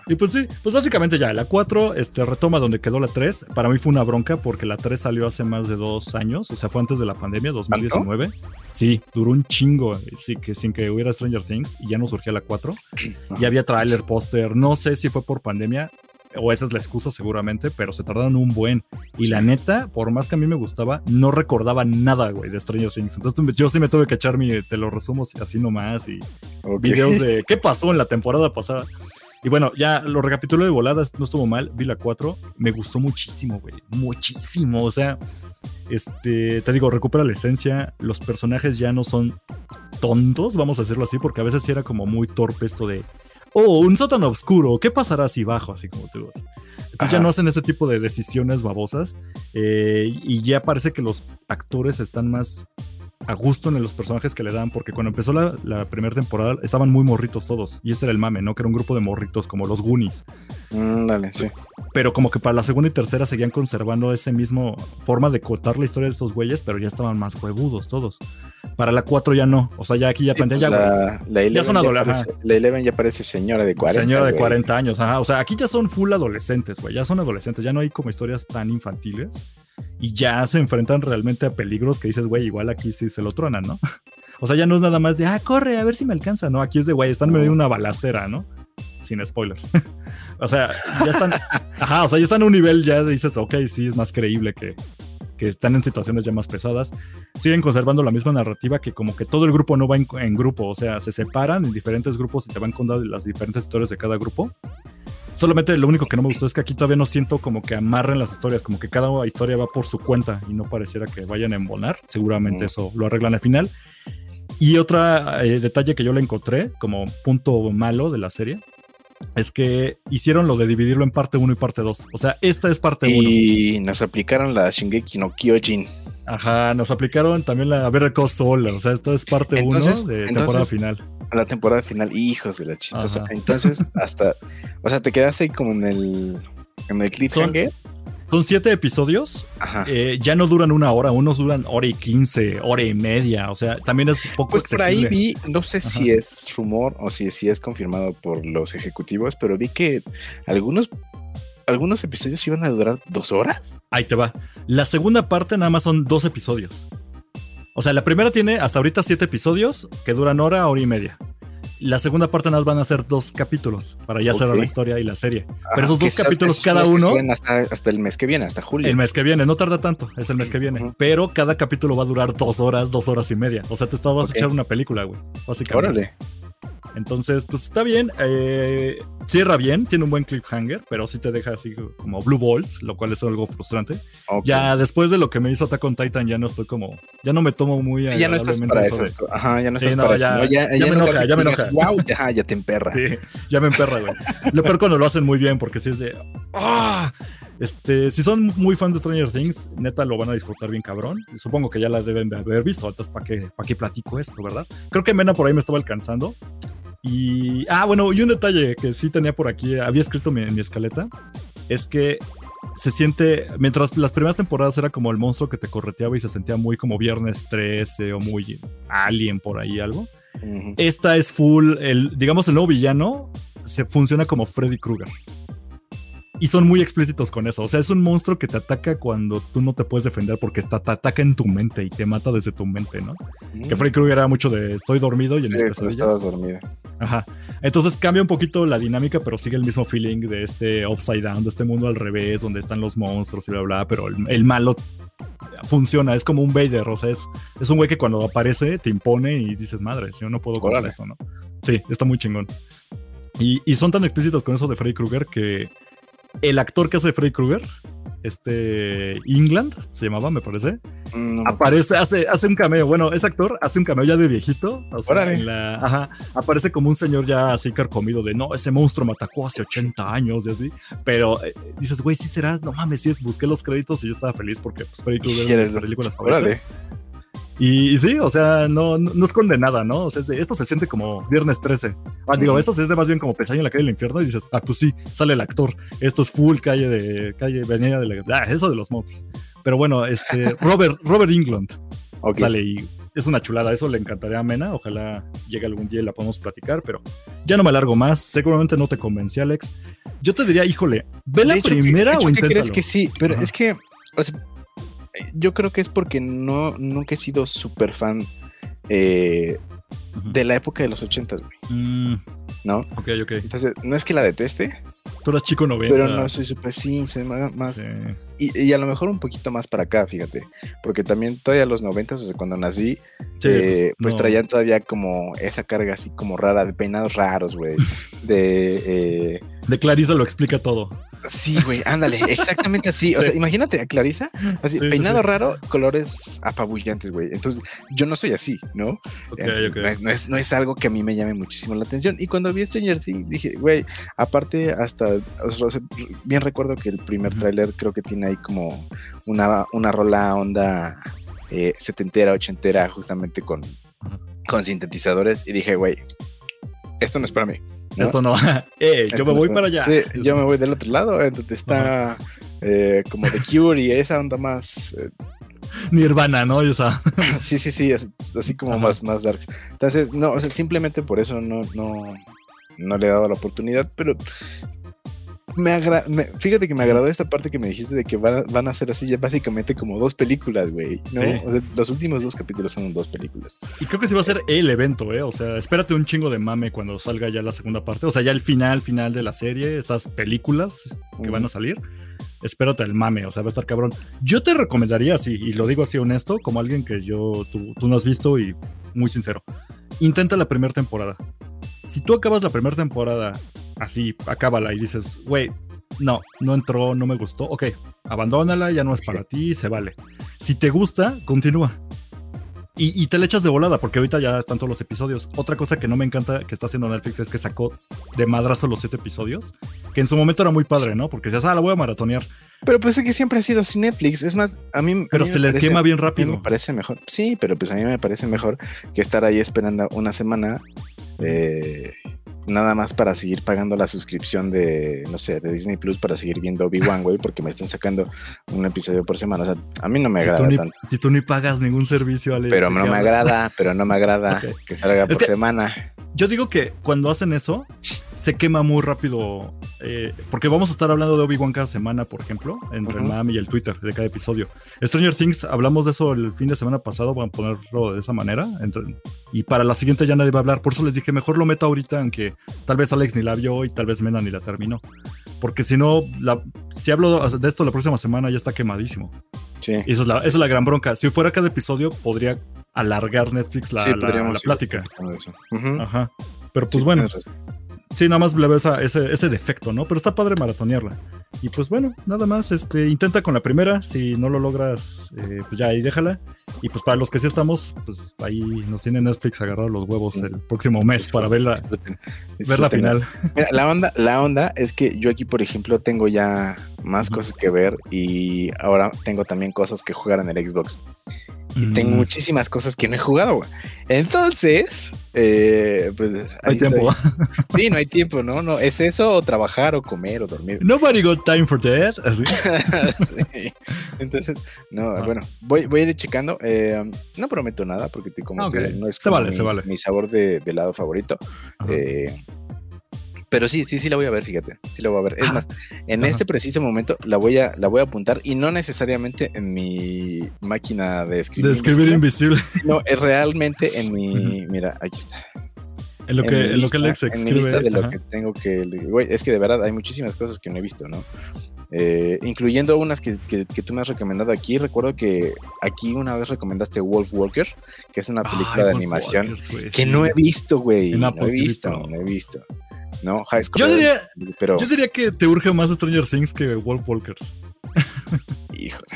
S2: Y pues sí, pues básicamente ya, la 4 este, retoma donde quedó la 3. Para mí fue una bronca porque la 3 salió hace más de dos años, o sea, fue antes de la pandemia, 2019. Sí, duró un chingo, sí, que sin que hubiera Stranger Things y ya no surgía la 4. <clears throat> Y había trailer, póster, no sé si fue por pandemia, o esa es la excusa seguramente, pero se tardaron un buen. Y la neta, por más que a mí me gustaba, no recordaba nada, güey, de Stranger Things. Entonces yo sí me tuve que echar mi, te lo resumo así nomás y videos de <laughs> qué pasó en la temporada pasada. Y bueno, ya lo recapitulo de voladas, no estuvo mal, vi la 4, me gustó muchísimo, güey, muchísimo, o sea, este, te digo, recupera la esencia, los personajes ya no son tontos, vamos a decirlo así, porque a veces era como muy torpe esto de, oh, un sótano oscuro, ¿qué pasará si bajo? Así como tú. Entonces ya no hacen ese tipo de decisiones babosas eh, y ya parece que los actores están más a gusto en los personajes que le dan, porque cuando empezó la, primera temporada estaban muy morritos todos, y ese era el mame, ¿no? Que era un grupo de morritos como los Goonies.
S3: Mm, dale, sí.
S2: Pero como que para la segunda y tercera seguían conservando ese mismo forma de contar la historia de estos güeyes, pero ya estaban más huevudos todos. Para la 4 ya no, o sea, ya aquí ya plantean
S3: pues ya, la, ya son adolescentes. La Eleven ya parece señora de 40.
S2: Señora de 40 años, ajá. O sea, aquí ya son full adolescentes, güey, ya son adolescentes, ya no hay como historias tan infantiles y ya se enfrentan realmente a peligros que dices, güey, igual aquí sí se lo tronan, ¿no? <laughs> O sea, ya no es nada más de, ah, corre, a ver si me alcanza, ¿no? Aquí es de, güey, están medio una balacera, ¿no? Sin spoilers. <laughs> o sea, ya están, ajá, o sea, ya están a un nivel, ya dices, ok, sí, es más creíble que, que están en situaciones ya más pesadas. Siguen conservando la misma narrativa que como que todo el grupo no va en, en grupo, o sea, se separan en diferentes grupos y te van contando las diferentes historias de cada grupo. Solamente lo único que no me gustó es que aquí todavía no siento como que amarren las historias, como que cada historia va por su cuenta y no pareciera que vayan a embonar. Seguramente eso lo arreglan al final. Y otro eh, detalle que yo le encontré como punto malo de la serie es que hicieron lo de dividirlo en parte 1 y parte 2. O sea, esta es parte 1.
S3: Y nos aplicaron la Shingeki no Kyojin.
S2: Ajá, nos aplicaron también la Better Call Saul. O sea, esta es parte 1 de temporada final.
S3: la temporada final, hijos de la chistosa. Entonces, <laughs> hasta, o sea, te quedaste como en el, en el cliffhanger.
S2: Son siete episodios. Eh, ya no duran una hora, unos duran hora y quince, hora y media. O sea, también es poco
S3: Pues por ahí vi, no sé si es rumor o si, si es confirmado por los ejecutivos, pero vi que algunos algunos episodios iban a durar dos horas.
S2: Ahí te va. La segunda parte nada más son dos episodios. O sea, la primera tiene hasta ahorita siete episodios que duran hora, hora y media. La segunda parte nada más van a ser dos capítulos para ya cerrar la historia y la serie. Pero esos dos capítulos cada uno.
S3: Hasta, el mes que viene, hasta julio.
S2: El mes que viene, no tarda tanto, es el mes que viene. Pero cada capítulo va a durar dos horas, dos horas y media. O sea, te estabas a echar una película, güey. Básicamente. Órale. Entonces, pues está bien. Eh, cierra bien, tiene un buen cliffhanger, pero sí te deja así como Blue Balls, lo cual es algo frustrante. Ya después de lo que me hizo Attack on Titan, ya no estoy como. Ya no me tomo muy.
S3: Sí, ya no estás para eso. Ajá, ya no estás para
S2: ya, Ya, me enoja, ya me enoja.
S3: ya, ya te emperra.
S2: Sí, ya me emperra, güey. lo peor cuando lo hacen muy bien, porque si es de. ¡Ah! Este, si son muy fans de Stranger Things, neta lo van a disfrutar bien cabrón. Supongo que ya la deben de haber visto. Entonces, ¿para qué, para qué platico esto, verdad? Creo que Mena por ahí me estaba alcanzando. Y, ah, bueno, y un detalle que sí tenía por aquí, había escrito en mi escaleta, es que se siente, mientras las primeras temporadas era como el monstruo que te correteaba y se sentía muy como Viernes 13 o muy Alien por ahí algo. Esta es full, el, digamos, el nuevo villano se funciona como Freddy Krueger. Y son muy explícitos con eso. O sea, es un monstruo que te ataca cuando tú no te puedes defender porque está, te ataca en tu mente y te mata desde tu mente, ¿no? Que Freddy Krueger era mucho de estoy dormido y en sí,
S3: pues estabas dormido.
S2: Ajá. Entonces cambia un poquito la dinámica, pero sigue el mismo feeling de este upside down, de este mundo al revés, donde están los monstruos y bla, bla, pero el, malo funciona, es como un Vader, o sea, es, es un güey que cuando aparece te impone y dices, madre, yo no puedo con eso, ¿no? Sí, está muy chingón. Y, y, son tan explícitos con eso de Freddy Krueger que el actor que hace Freddy Krueger, este England, se llamaba, me parece. Mm, aparece, hace, hace un cameo. Bueno, ese actor hace un cameo ya de viejito. aparece como un señor ya así carcomido de no, ese monstruo me atacó hace 80 años y así. Pero eh, dices, güey, sí será, no mames, sí es, busqué los créditos y yo estaba feliz porque pues, Freddy Krueger es la película y, sí, o sea, no, no, esconde nada, ¿no? O sea, esto se siente como Viernes 13. Ah, digo, esto se siente más bien como Pesaño en la calle del infierno y dices, ah, pues sí, sale el actor. Esto es full calle de, calle, venida de la, ah, eso de los monstruos. Pero bueno, este, <laughs> Robert, Robert England sale y es una chulada, eso le encantaría a Mena, ojalá llegue algún día y la podamos platicar, pero ya no me alargo más, seguramente no te convencí, Alex. Yo te diría, híjole, ve la primera o inténtalo. crees
S3: que sí, pero es que, yo creo que es porque no, nunca he sido súper fan eh, de la época de los ochentas, güey. Mm. ¿No?
S2: Ok, ok.
S3: Entonces, no es que la deteste.
S2: Tú eras chico 90.
S3: Pero no soy súper, sí, soy más. Y, a lo mejor un poquito más para acá, fíjate. Porque también todavía los noventas, o sea, cuando nací, eh, pues, pues traían todavía como esa carga así como rara, de peinados raros, güey. de.
S2: Eh, de Clarisa lo explica todo.
S3: Sí, güey, ándale, exactamente así. O sea, imagínate a Clarisa, así, peinado raro, colores apabullantes, güey. Entonces, yo no soy así, ¿no? No, es, no, es, algo que a mí me llame muchísimo la atención. Y cuando vi Stranger Things, dije, güey, aparte, hasta, bien recuerdo que el primer tráiler creo que tiene ahí como una, una rola onda eh, setentera, ochentera, justamente con, con sintetizadores. Y dije, güey, esto no es para mí.
S2: Esto no. <laughs> eh, yo me voy para allá.
S3: Sí, yo me voy del otro lado, donde está eh, como The Cure y esa onda más. Eh,
S2: Nirvana, ¿no? Esa. <laughs>
S3: sí, sí, sí, así como más, más darks. Entonces, no, o sea, simplemente por eso no, no, no le he dado la oportunidad, pero me, fíjate que me agradó esta parte que me dijiste de que van, a ser así ya básicamente como dos películas, güey, ¿no? los últimos dos capítulos son dos películas.
S2: Y creo que sí va a ser el evento, ¿eh? O sea, espérate un chingo de mame cuando salga ya la segunda parte. O sea, ya el final, final de la serie, estas películas que van a salir. Espérate el mame, o sea, va a estar cabrón. Yo te recomendaría así, y lo digo así honesto, como alguien que yo, tú, tú no has visto y muy sincero. Intenta la primera temporada. Si tú acabas la primera temporada así, acábala y dices, güey, no, no entró, no me gustó, ok, abandónala, ya no es para ti, se vale. Si te gusta, continúa. Y, te le echas de volada, porque ahorita ya están todos los episodios. Otra cosa que no me encanta que está haciendo Netflix es que sacó de madrazo los siete episodios, que en su momento era muy padre, ¿no? Porque decías, ah, la voy a maratonear.
S3: Pero pues es que siempre ha sido así Netflix. Es más, a mí.
S2: Pero se le quema bien rápido.
S3: me parece mejor. Sí, pero pues a mí me parece mejor que estar ahí esperando una semana Eh, nada más para seguir pagando la suscripción de, no sé, de Disney Plus para seguir viendo Obi-Wan, güey, porque me están sacando un episodio por semana. O sea, a mí no me agrada tanto.
S2: Si tú ni pagas ningún servicio, Ale.
S3: Pero no me agrada, pero no me agrada <laughs> que salga por semana.
S2: Yo digo que cuando hacen eso, se quema muy rápido. Eh, porque vamos a estar hablando de Obi-Wan cada semana, por ejemplo, entre el MAM y el Twitter de cada episodio. Stranger Things, hablamos de eso el fin de semana pasado, van a ponerlo de esa manera. y para la siguiente ya nadie va a hablar. Por eso les dije, mejor lo meto ahorita, aunque tal vez Alex ni la vio y tal vez Mena ni la terminó. Porque si no, si hablo de esto la próxima semana ya está quemadísimo. Sí. Y esa es, la, esa es la gran bronca. Si fuera cada episodio, podría alargar Netflix la, la, plática. Ajá. Pero pues bueno. Sí, nada más le ves ese, ese, defecto, ¿no? Pero está padre maratonearla. Y pues bueno, nada más, este, intenta con la primera. Si no lo logras, eh, pues ya ahí déjala. Y pues para los que sí estamos, pues ahí nos tiene Netflix agarrado los huevos el próximo mes para ver la, ver la final.
S3: Mira, la onda, la onda es que yo aquí, por ejemplo, tengo ya más cosas que ver y ahora tengo también cosas que jugar en el Xbox. Y tengo muchísimas cosas que no he jugado, güey. Entonces, eh, pues.
S2: No hay tiempo. <laughs>
S3: Sí, no hay tiempo, ¿no? no Es eso, o trabajar, o comer, o dormir.
S2: Nobody got time for that. <laughs>
S3: Entonces, no, ah. bueno, voy, voy a ir checando. Eh, no prometo nada, porque como no es mi, sabor de, de, lado favorito. Eh, pero sí, sí, sí la voy a ver, fíjate. Sí la voy a ver. Es ah, más, en este preciso momento la voy a, la voy a apuntar y no necesariamente en mi máquina de escribir.
S2: De escribir invisible.
S3: No, es realmente en mi. Mira, aquí está.
S2: En lo que, en, lo que Alex escribe. En mi lista
S3: de lo que tengo que. Güey, es que de verdad hay muchísimas cosas que no he visto, ¿no? Eh, incluyendo unas que, que, tú me has recomendado aquí. Recuerdo que aquí una vez recomendaste Wolf Walker, que es una película de animación que no he visto, güey. No he visto, no he visto. ¿No? High School.
S2: Yo diría, pero... yo diría que te urge más Stranger Things que Wolf Walkers.
S3: Híjole.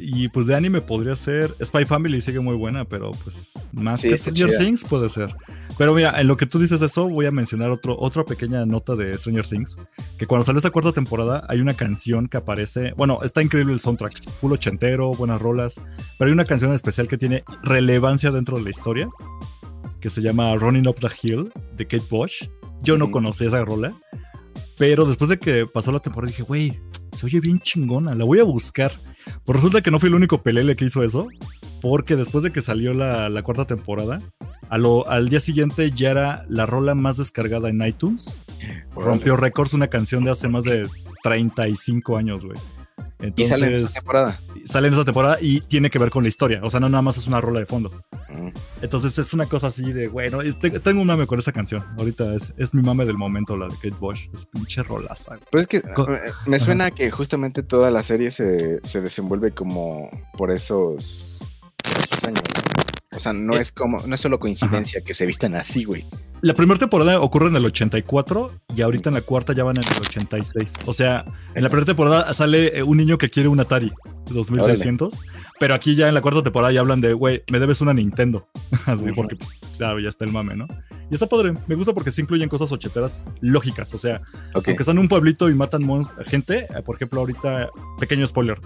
S2: Y pues de anime podría ser. Spy Family sigue muy buena, pero pues más que Stranger Things puede ser. Pero mira, en lo que tú dices eso, voy a mencionar otro, otra pequeña nota de Stranger Things. Que cuando salió esta cuarta temporada, hay una canción que aparece. Bueno, está increíble el soundtrack. Full ochentero, buenas rolas. Pero hay una canción especial que tiene relevancia dentro de la historia que se llama Running Up the Hill de Kate Bush. Yo no conocía esa rola, pero después de que pasó la temporada dije, güey, se oye bien chingona, la voy a buscar. Pues resulta que no fui el único pelele que hizo eso, porque después de que salió la, cuarta temporada, al día siguiente ya era la rola más descargada en iTunes. Rompió récords una canción de hace más de 35 años, güey.
S3: y sale en esa temporada.
S2: Sale en esa temporada y tiene que ver con la historia. O sea, no nada más es una rola de fondo. Entonces es una cosa así de, bueno, tengo un mame con esa canción. Ahorita es, es mi mame del momento, la de Kate Bush. Es pinche rolaza.
S3: Pues es que eh, me suena que justamente toda la serie se, se desenvuelve como por esos, esos años. O sea, no eh, es como, no es solo coincidencia que se vistan así, güey.
S2: La primera temporada ocurre en el 84 y ahorita en la cuarta ya van en el 86. O sea, en la primera temporada sale eh, un niño que quiere un Atari 2600, pero aquí ya en la cuarta temporada ya hablan de, güey, me debes una Nintendo. <laughs> Así, porque pues, claro, ya está el mame, ¿no? Y está padre, me gusta porque se incluyen cosas ocheteras lógicas, o sea, aunque están en un pueblito y matan gente, eh, por ejemplo, ahorita, pequeño spoiler,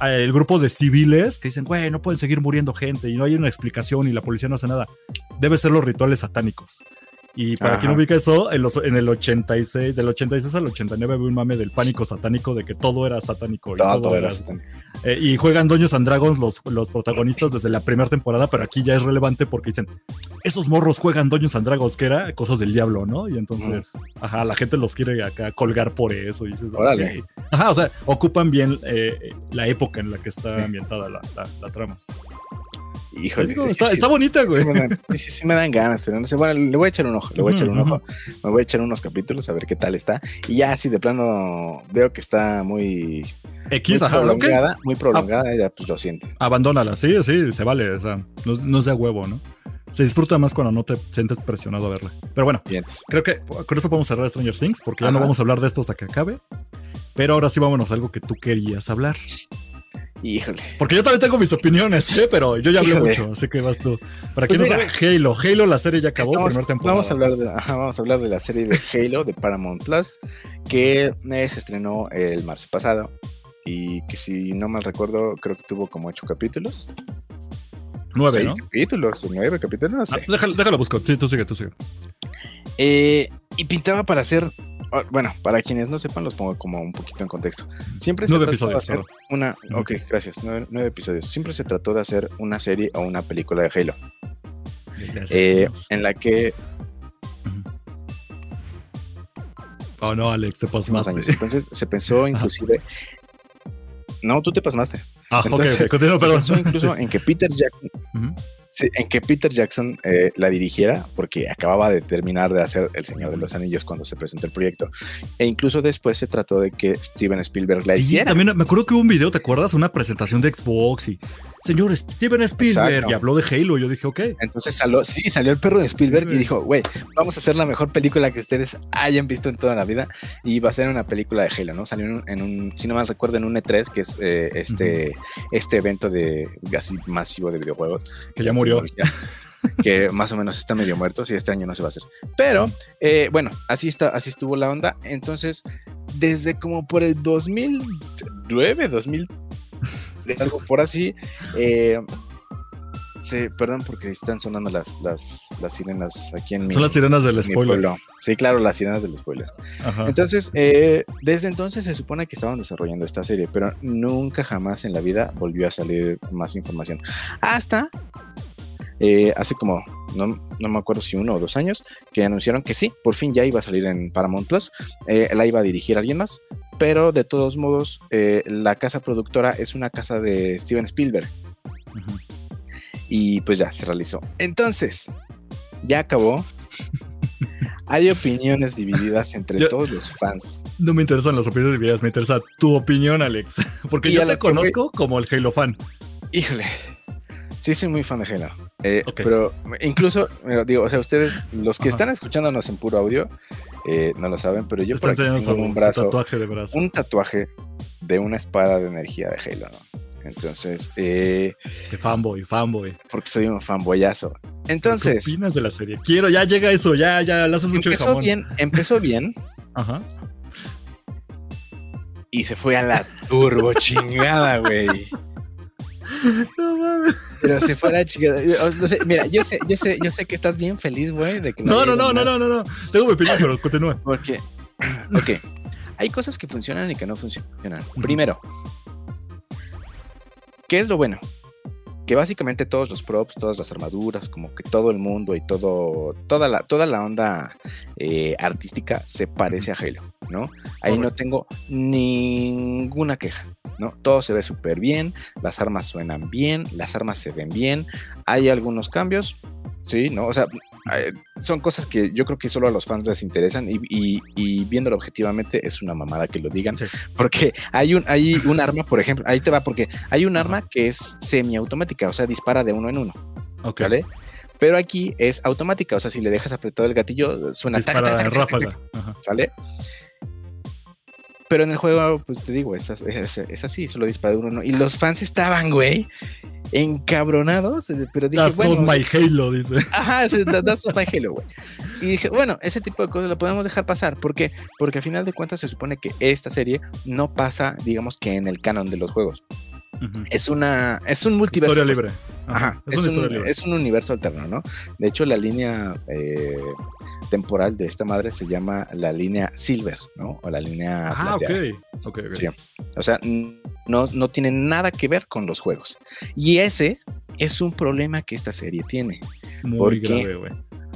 S2: el grupo de civiles que dicen, güey, no pueden seguir muriendo gente y no hay una explicación y la policía no hace nada, debe ser los rituales satánicos. Y para quien ubica eso, en, los, en, el 86, del 86 al 89 había un mame del pánico satánico de que todo era satánico. Y todo, era satánico. Eh, y juegan Dungeons and Dragons los, los protagonistas desde la primera temporada, pero aquí ya es relevante porque dicen, esos morros juegan Dungeons and Dragons, que era cosas del diablo, ¿no? Y entonces, ajá, la gente los quiere acá colgar por eso. Y dices, Ajá, o sea, ocupan bien eh, la época en la que está ambientada la, la trama.
S3: Híjole.
S2: está, bonita, güey.
S3: Sí, sí, me dan ganas, pero no sé. Bueno, le voy a echar un ojo, le voy a echar un ojo. Me voy a echar unos capítulos a ver qué tal está. Y ya, si de plano veo que está muy.
S2: X,
S3: muy prolongada, muy prolongada, ya pues lo siento.
S2: Abandónala, sí, sí, se vale. O sea, no, no es de huevo, ¿no? Se disfruta más cuando no te sientes presionado a verla. Pero bueno, creo que con eso podemos cerrar Stranger Things, porque ya no vamos a hablar de esto hasta que acabe. Pero ahora sí vámonos a algo que tú querías hablar.
S3: Híjole.
S2: Porque yo también tengo mis opiniones, ¿eh? pero yo ya hablé mucho, así que vas tú. Para pues quien no sabe, Halo. Halo, la serie ya acabó,
S3: primera temporada. Vamos a, hablar de, vamos a hablar de la serie de Halo de Paramount Plus, que se estrenó el marzo pasado y que si no mal recuerdo, creo que tuvo como ocho capítulos.
S2: Nueve,
S3: seis
S2: ¿no?
S3: capítulos, nueve capítulos, no sé.
S2: Ah, déjalo, déjalo busco. Sí, tú sigue, tú sigue.
S3: Eh, y pintaba para hacer, bueno, para quienes no sepan, los pongo como un poquito en contexto. Siempre se
S2: Nueve
S3: trató de hacer una, ok, gracias, nueve, nueve episodios. Siempre se trató de hacer una serie o una película de Halo, eh, en la que
S2: Oh, no, Alex, te pasmaste.
S3: años. Entonces se pensó inclusive, no, tú te pasmaste.
S2: Ah, ok,
S3: Entonces,
S2: ok, continúa,
S3: Se
S2: perdón.
S3: pensó incluso en que Peter Jackson. Sí, en que Peter Jackson eh, la dirigiera, porque acababa de terminar de hacer El Señor de los Anillos cuando se presentó el proyecto. E incluso después se trató de que Steven Spielberg la
S2: Sí,
S3: hiciera.
S2: también me acuerdo que hubo un video, ¿te acuerdas? Una presentación de Xbox y señor Steven Spielberg
S3: Exacto.
S2: y habló de Halo. Yo dije, ok.
S3: Entonces salió, sí, salió el perro de Spielberg y dijo, güey, vamos a hacer la mejor película que ustedes hayan visto en toda la vida y va a ser una película de Halo, ¿no? Salió en un, en un si no mal recuerdo, en un E3, que es eh, este, este evento de así masivo de videojuegos.
S2: Que ya murió.
S3: Que más o menos está medio muerto, si este año no se va a hacer. Pero, eh, bueno, así está, así estuvo la onda. Entonces, desde como por el 2009, 2000, algo por así, eh, se, perdón porque están sonando las, las, las sirenas aquí en mi,
S2: Son las sirenas del spoiler.
S3: pueblo. Sí, claro, las sirenas del spoiler.
S2: Ajá.
S3: Entonces, eh, desde entonces se supone que estaban desarrollando esta serie, pero nunca jamás en la vida volvió a salir más información. Hasta eh, hace como, no, no me acuerdo si uno o dos años, que anunciaron que sí, por fin ya iba a salir en Paramount Plus, eh, la iba a dirigir alguien más, pero de todos modos, eh, la casa productora es una casa de Steven Spielberg y pues ya se realizó. Entonces, ya acabó. Hay opiniones divididas entre
S2: Yo-
S3: todos los fans.
S2: No me interesan las opiniones divididas, me interesa tu opinión, Alex. <laughs> Porque
S3: Y
S2: yo
S3: a
S2: te
S3: que
S2: conozco como el Halo fan.
S3: Híjole. Sí, soy muy fan de Halo. Eh,
S2: Ok.
S3: Pero incluso, digo, o sea, ustedes, los que
S2: Ajá.
S3: están escuchándonos en puro audio, eh, no lo saben, pero yo por aquí tengo un brazo,
S2: tatuaje de brazo.
S3: un tatuaje de una espada de energía de Halo, ¿no? Entonces, eh,
S2: De fanboy, fanboy.
S3: porque soy un fanboyazo.
S2: ¿Qué
S3: Entonces,
S2: opinas de la serie? Quiero, ya llega eso, ya, ya, le haces mucho
S3: empezó
S2: jamón.
S3: bien, empezó bien
S2: Ajá.
S3: y se fue a la turbo <laughs> chingada, güey. <laughs>
S2: No mames.
S3: Pero se fue a la chingada. O- no sé, mira, yo sé, yo sé, yo sé que estás bien feliz, güey, de que
S2: No, no, no, no, no, no, no. Tengo mi opinión, pero continúa.
S3: Porque, ok, hay cosas que funcionan y que no funcionan. Primero, ¿qué es lo bueno? Que básicamente todos los props, todas las armaduras, como que todo el mundo y todo, toda la, toda la onda eh, artística se parece a Halo, ¿no? Ahí no tengo ninguna queja, ¿no? Todo se ve súper bien, las armas suenan bien, las armas se ven bien, hay algunos cambios, sí, ¿no? O sea, son cosas que yo creo que solo a los fans les interesan y, y- y viéndolo objetivamente es una mamada que lo digan.
S2: Sí.
S3: Porque hay un, hay un arma, por ejemplo, ahí te va, porque hay un arma que es semiautomática, o sea, dispara de uno en uno. Pero aquí es automática, o sea, si le dejas apretado el gatillo, suena
S2: Dispara
S3: tac,
S2: ráfaga. Ajá.
S3: Pero en el juego, pues te digo, es, es- es así, solo dispara uno uno. Y los fans estaban, güey, encabronados, eh, pero dije,
S2: That's
S3: bueno,
S2: not my Halo, dice.
S3: Ajá, that's my Halo, güey. Y dije, bueno, ese tipo de cosas lo podemos dejar pasar. ¿Por qué? Porque a final de cuentas se supone que esta serie no pasa, digamos que en el canon de los juegos. Es una, es un multiverso.
S2: Historia
S3: pues.
S2: libre.
S3: Ajá,
S2: Es,
S3: un,
S2: libre.
S3: es un universo alterno, ¿no? De hecho, la línea eh, temporal de esta madre se llama la línea Silver, ¿no? O la línea
S2: Ah, ok.
S3: plateada.
S2: Ok, ok.
S3: Sí. O sea, no, no tiene nada que ver con los juegos. Y ese es un problema que esta serie tiene.
S2: Muy
S3: ¿Por qué?
S2: grave, güey.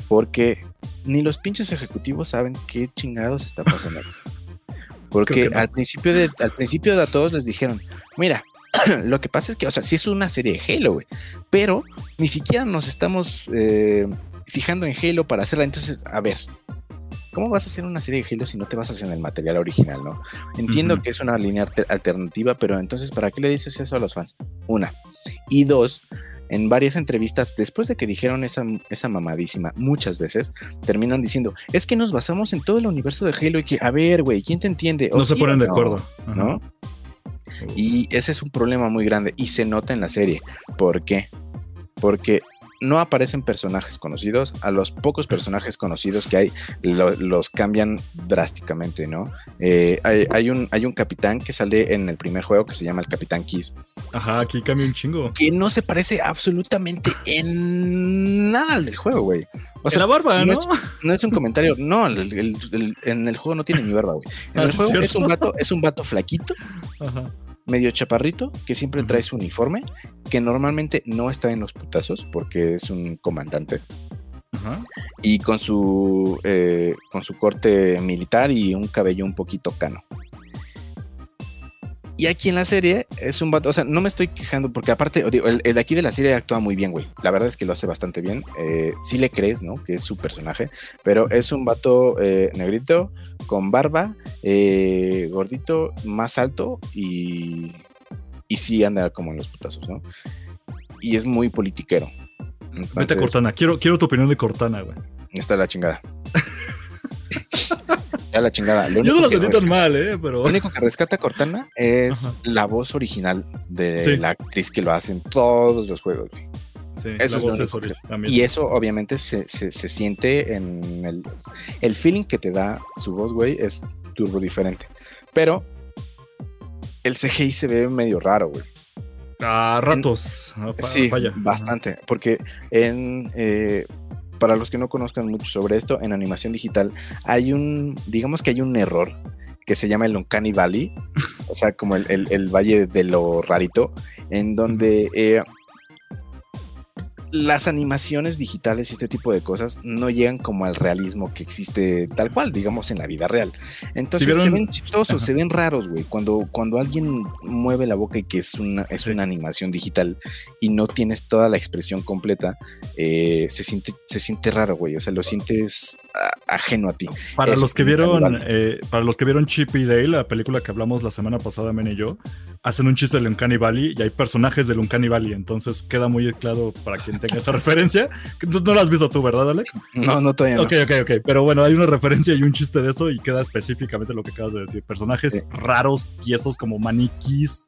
S3: Porque ni los pinches ejecutivos saben qué chingados está pasando. <laughs> Porque
S2: no.
S3: al principio de, al principio de a todos les dijeron, mira, <clears throat> lo que pasa es que, o sea, sí es una serie de Halo, güey, pero ni siquiera nos estamos eh, fijando en Halo para hacerla. Entonces, a ver, ¿cómo vas a hacer una serie de Halo si no te basas en el material original, no? Entiendo que es una línea alter- alternativa, pero entonces, ¿para qué le dices eso a los fans? Una. Y dos, en varias entrevistas, después de que dijeron esa, esa mamadísima muchas veces, terminan diciendo, es que nos basamos en todo el universo de Halo y que, a ver, güey, ¿quién te entiende? ¿O
S2: No se ponen de
S3: no?",
S2: acuerdo.
S3: ¿No? Y ese es un problema muy grande y se nota en la serie. ¿Por qué? Porque no aparecen personajes conocidos, a los pocos personajes conocidos que hay los cambian drásticamente, ¿no? Eh, hay, un, hay un capitán que sale en el primer juego que se llama el Capitán Kiss.
S2: Ajá, aquí cambia un chingo.
S3: Que no se parece absolutamente en nada al del juego, güey.
S2: O sea, la barba, ¿no?
S3: No es, un comentario, no, en el juego no tiene ni barba, güey. En ah, el juego es un vato, es un vato flaquito. Ajá medio chaparrito, que siempre trae su uniforme, que normalmente no está en los putazos porque es un comandante. Y con su, eh, con su corte militar y un cabello un poquito cano. Y aquí en la serie es un vato, o sea, no me estoy quejando porque aparte, el, de aquí de la serie actúa muy bien, güey. La verdad es que lo hace bastante bien. Eh, sí le crees, ¿no? Que es su personaje, pero es un vato eh, negrito, con barba, eh, gordito, más alto y, y sí anda como en los putazos, ¿no? Y es muy politiquero.
S2: Vete a Cortana, quiero, quiero tu opinión de Cortana, güey.
S3: Está la chingada. <laughs> ya la chingada.
S2: Yo no lo sentí tan mal, ¿eh? Pero...
S3: Lo único que rescata Cortana es la voz original de la actriz que lo hace en todos los juegos. Sí, eso es, Y eso obviamente se, se, siente en el, el feeling que te da su voz, güey, es turbo diferente. Pero el CGI se ve medio raro, güey.
S2: A ratos.
S3: sí, bastante. Porque en, eh, para los que no conozcan mucho sobre esto, en animación digital hay un, digamos que hay un error que se llama el Uncanny Valley, o sea, como el, valle de lo rarito, en donde eh, las animaciones digitales y este tipo de cosas no llegan como al realismo que existe tal cual, digamos, en la vida real. Entonces se ven chistosos, se ven raros, güey. Cuando, cuando alguien mueve la boca y que es una, es una animación digital y no tienes toda la expresión completa, eh, se, siente, se siente raro, güey. O sea, lo sientes ajeno a ti.
S2: Para los que vieron, eh, para los que vieron Chip y Dale, la película que hablamos la semana pasada, Men y yo, hacen un chiste del Uncanny Valley y hay personajes del Uncanny Valley, entonces queda muy claro para quien tenga esa <laughs> referencia. No, no, la has visto tú, ¿verdad, Alex?
S3: No, no todavía no.
S2: Ok, ok, ok. Pero bueno, hay una referencia y un chiste de eso y queda específicamente lo que acabas de decir. Personajes raros y esos como maniquís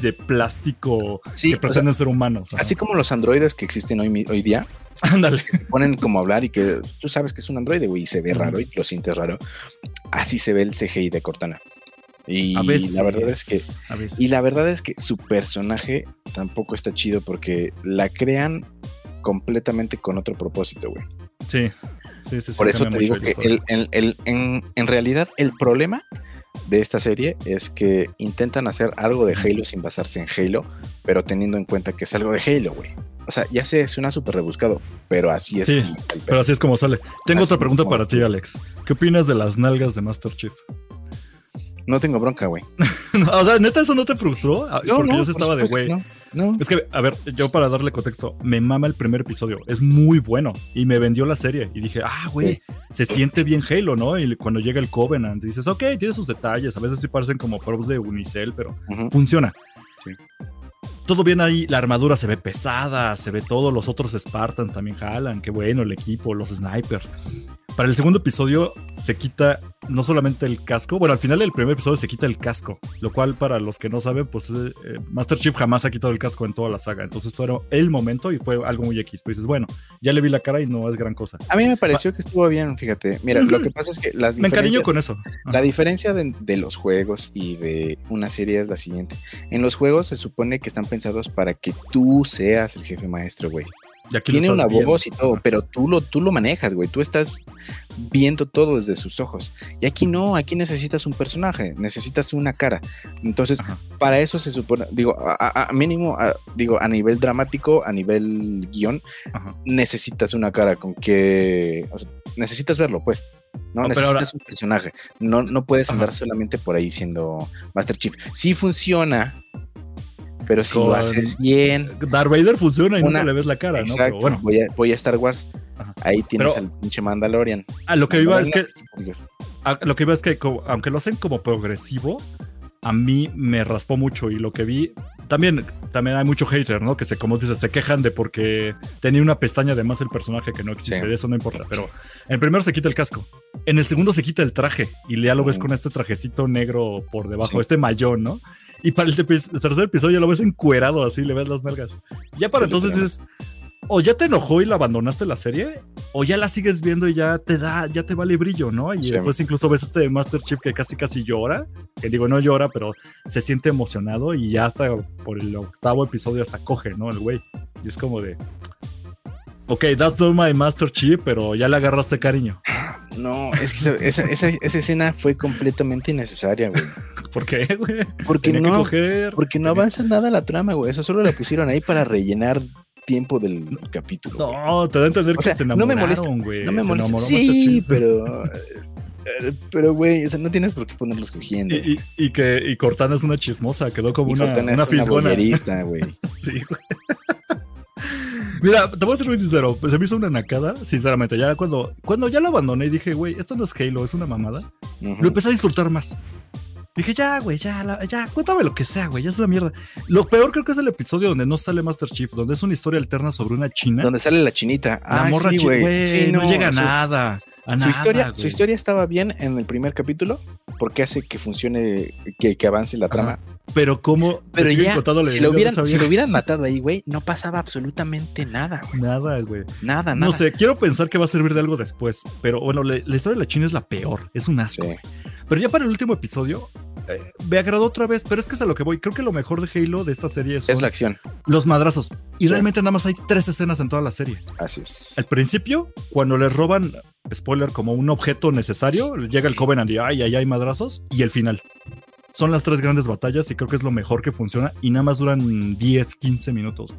S2: de plástico que pretenden ser humanos.
S3: Así como los androides que existen hoy, hoy día.
S2: Ándale.
S3: Ponen como hablar y que tú sabes que es un androide, güey, y se ve raro y lo sientes raro. Así se ve el CGI de Cortana. Y la verdad es que y la verdad es que su personaje tampoco está chido porque la crean completamente con otro propósito, güey.
S2: Sí, sí, sí.
S3: Por eso te digo que en, realidad el problema de esta serie es que intentan hacer algo de Halo sin basarse en Halo, pero teniendo en cuenta que es algo de Halo, güey. O sea, ya sé, suena súper rebuscado, pero así es.
S2: Sí, pero así es como sale. Tengo otra pregunta para ti, Alex. ¿Qué opinas de las nalgas de Master Chief?
S3: No tengo bronca, güey. <laughs>
S2: o sea, neta, eso no te frustró. Ah, porque yo estaba de güey. No, Es que, a ver, yo para darle contexto, me mama el primer episodio. Es muy bueno. Y me vendió la serie. Y dije, ah, güey, se siente bien Halo, ¿no? Y cuando llega el Covenant, dices, ok, tiene sus detalles. A veces sí parecen como props de Unicel, pero funciona. Sí. Todo bien ahí, la armadura se ve pesada, se ve todo, los otros Spartans también jalan, qué bueno el equipo, los snipers. Para el segundo episodio se quita no solamente el casco, bueno, al final del primer episodio se quita el casco, lo cual para los que no saben, pues eh, Master Chief jamás ha quitado el casco en toda la saga, entonces esto era el momento y fue algo muy X. Pues dices, bueno, ya le vi la cara y no es gran cosa.
S3: A mí me pareció que estuvo bien, fíjate. Mira, lo que pasa es que las <laughs>
S2: Me encariño con eso.
S3: La diferencia de, de los juegos y de una serie es la siguiente. En los juegos se supone que están pensados para que tú seas el jefe maestro, güey. Tiene una voz y todo, pero tú lo, tú lo manejas, güey. Tú estás viendo todo desde sus ojos. Y aquí no, aquí necesitas un personaje, necesitas una cara. Entonces, para eso se supone, digo, a, mínimo, digo, a nivel dramático, a nivel guion, necesitas una cara con que, necesitas verlo, pues. No, necesitas un personaje. No, no puedes andar solamente por ahí siendo Master Chief. Sí funciona pero si lo haces bien.
S2: Darth Vader funciona y no le ves la cara, ¿no?
S3: Pero bueno. voy, a, voy a Star Wars. Ahí tienes al pinche Mandalorian.
S2: Ah, lo que iba es que. lo que iba es que, aunque lo hacen como progresivo, a mí me raspó mucho y lo que vi. También, también hay mucho hater, ¿no? Que se, como dices, se quejan de porque tenía una pestaña de más el personaje que no existe. De eso no importa. Pero en el primero se quita el casco. En el segundo se quita el traje. Y ya lo ves con este trajecito negro por debajo, este mayón, ¿no? Y para el, tercer episodio lo ves encuerado así, le ves las nalgas. Ya para entonces es. o ya te enojó y la abandonaste la serie, o ya la sigues viendo y ya te da, ya te vale brillo, ¿no? Y después incluso ves este Master Chief que casi casi llora, que digo, no llora, pero se siente emocionado y ya hasta por el octavo episodio hasta coge, ¿no? El güey. Y es como de, ok, that's not my Master Chief, pero ya le agarraste cariño.
S3: No, es que esa, esa, esa, escena fue completamente innecesaria, güey. <laughs>
S2: ¿Por qué, güey?
S3: Porque no, porque no avanza nada la trama, güey. Eso solo la pusieron ahí para rellenar tiempo del capítulo.
S2: No, te da a entender que se enamoraron,
S3: no me molesta, güey. No me molesta. Sí, pero pero, güey, o sea, no tienes por qué ponerlos cogiendo.
S2: Y, y, que y Cortana es una chismosa, quedó como una, una, fisgona. <laughs>
S3: güey.
S2: sí, güey. Mira, te voy a ser muy sincero, pues se me hizo una nacada, sinceramente. Ya cuando, cuando ya lo abandoné y dije, güey, esto no es Halo, es una mamada, lo empecé a disfrutar más. Dije, ya, güey, ya, ya, cuéntame lo que sea, güey, ya es una mierda. Lo peor creo que es el episodio donde no sale Master Chief, donde es una historia alterna sobre una china.
S3: Donde sale la chinita.
S2: La morra sí, güey. no, llega nada.
S3: Su, historia, su historia estaba bien en el primer capítulo porque hace que funcione, que, que avance la trama.
S2: Pero como
S3: pero ya, si, lo hubieran, si lo hubieran matado ahí, güey, no pasaba absolutamente nada.
S2: Nada, güey.
S3: Nada, nada.
S2: No sé, quiero pensar que va a servir de algo después, pero bueno, la, historia de la china es la peor, es un asco. Pero ya para el último episodio, eh, me agradó otra vez, pero es que es a lo que voy. Creo que lo mejor de Halo de esta serie
S3: es la acción.
S2: Los madrazos. Y realmente nada más hay tres escenas en toda la serie.
S3: Así es.
S2: Al principio, cuando les roban, spoiler, como un objeto necesario, llega el Covenant y ay, ay, hay madrazos. Y el final. Son las tres grandes batallas y creo que es lo mejor que funciona y nada más duran 10, 15 minutos.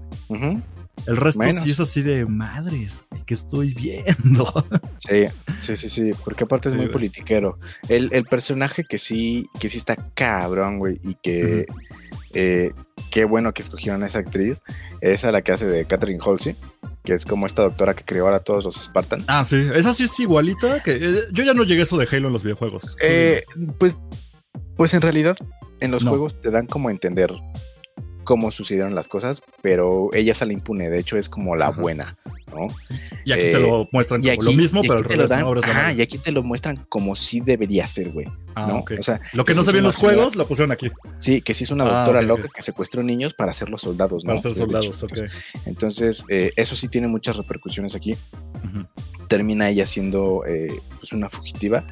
S2: El resto sí es así de madres que estoy viendo. <laughs>
S3: Sí, sí, sí, sí, porque aparte es muy politiquero. El, personaje que sí, que sí está cabrón, güey, y que eh, qué bueno que escogieron a esa actriz, es a la que hace de Catherine Halsey, que es como esta doctora que creó a todos los Spartan.
S2: Ah, sí, esa sí es igualita, que eh, yo ya no llegué a eso de Halo en los videojuegos.
S3: Eh, pues, pues en realidad en los juegos te dan como a entender cómo sucedieron las cosas, pero ella sale impune, de hecho es como la buena, ¿no?
S2: Y aquí te lo eh, muestran como lo mismo, pero al revés,
S3: lo y aquí te lo muestran como si debería ser, güey. Ah, ¿no?
S2: O sea, lo que no se ve en los juegos lo pusieron aquí.
S3: Sí, que sí es una ah, doctora loca que secuestró niños para ser los soldados, ¿no?
S2: Para ser soldados, ok.
S3: Entonces, eh, eso sí tiene muchas repercusiones aquí. Termina ella siendo eh, pues una fugitiva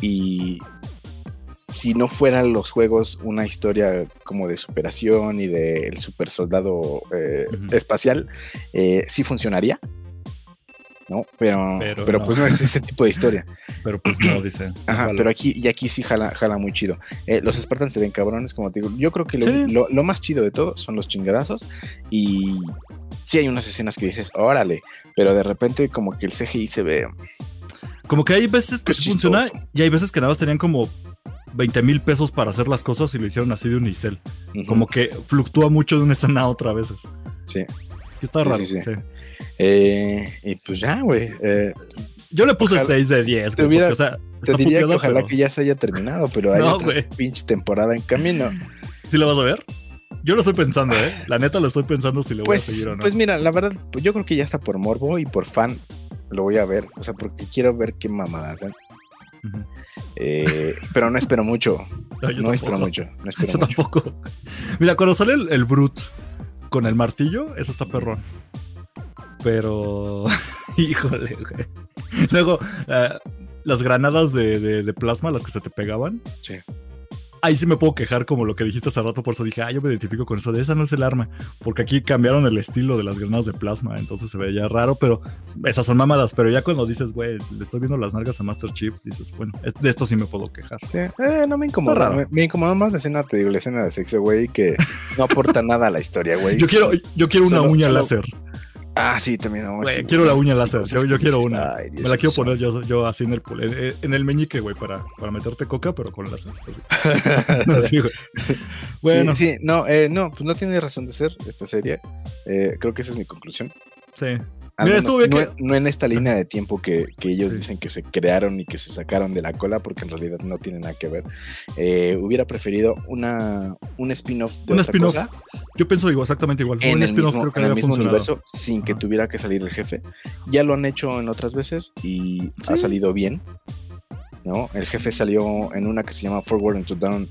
S3: y si no fueran los juegos una historia como de superación y del super soldado eh, espacial, eh, sí funcionaría. ¿no? Pero, pero, pues no es ese tipo de historia. <laughs>
S2: Pero pues no, dice.
S3: Ajá, pero aquí, y aquí sí jala, jala muy chido. Eh, los Spartans se ven cabrones, como te digo. Yo creo que lo, lo, más chido de todo son los chingadazos. Y sí hay unas escenas que dices, órale, pero de repente como que el CGI se ve.
S2: Como que hay veces que pues funciona y hay veces que nada más tenían como 20 mil pesos para hacer las cosas y lo hicieron así de unicel. Como que fluctúa mucho de una escena a otra a veces.
S3: Sí.
S2: Que está raro. Sí,
S3: eh, y pues ya, güey. Eh,
S2: yo le puse 6 de 10.
S3: Te, o sea, te diría que ojalá que ya se haya terminado, pero hay otra pinche temporada en camino.
S2: ¿Sí lo vas a ver? Yo lo estoy pensando, ¿eh? La neta lo estoy pensando si lo voy a
S3: pues,
S2: seguir o no.
S3: Pues mira, la verdad, pues yo creo que ya está por morbo y por fan lo voy a ver. O sea, porque quiero ver qué mamadas. ¿eh? Eh, pero no espero mucho. <laughs> No, espero mucho. No <laughs> espero mucho.
S2: tampoco. Mira, cuando sale el, Brut con el martillo, eso está perrón. Pero. <laughs> Híjole, güey. Luego, eh, las granadas de, de, plasma, las que se te pegaban.
S3: Sí
S2: ahí sí me puedo quejar como lo que dijiste hace rato, por eso dije, ah, yo me identifico con eso, de esa no es el arma, porque aquí cambiaron el estilo de las granadas de plasma, entonces se veía raro, pero esas son mamadas, pero ya cuando dices, güey, le estoy viendo las nalgas a Master Chief, dices, bueno, de esto sí me puedo quejar.
S3: Sí, eh, no me incomoda, me, me, incomoda más la escena, te digo, la escena de sexo, güey, que no aporta <laughs> nada a la historia, güey.
S2: Yo quiero, yo quiero una uña láser.
S3: Ah, sí, también.
S2: quiero la uña láser. Yo, quiero una. Me la quiero poner yo, yo así en el, en, el meñique, güey, para, para meterte coca, pero con láser. <laughs>
S3: sí, güey. Bueno. Sí, no, eh, no, pues no tiene razón de ser esta serie. Eh, creo que esa es mi conclusión.
S2: Sí
S3: no, en esta línea de tiempo que, ellos dicen que se crearon y que se sacaron de la cola, porque en realidad no tiene nada que ver. Eh, hubiera preferido una, un spin-off de un spin-off.
S2: Yo pienso exactamente igual.
S3: En el mismo, universo, sin que tuviera que salir el jefe. Ya lo han hecho en otras veces y ha salido bien. ¿no? El jefe salió en una que se llama Forward into Down,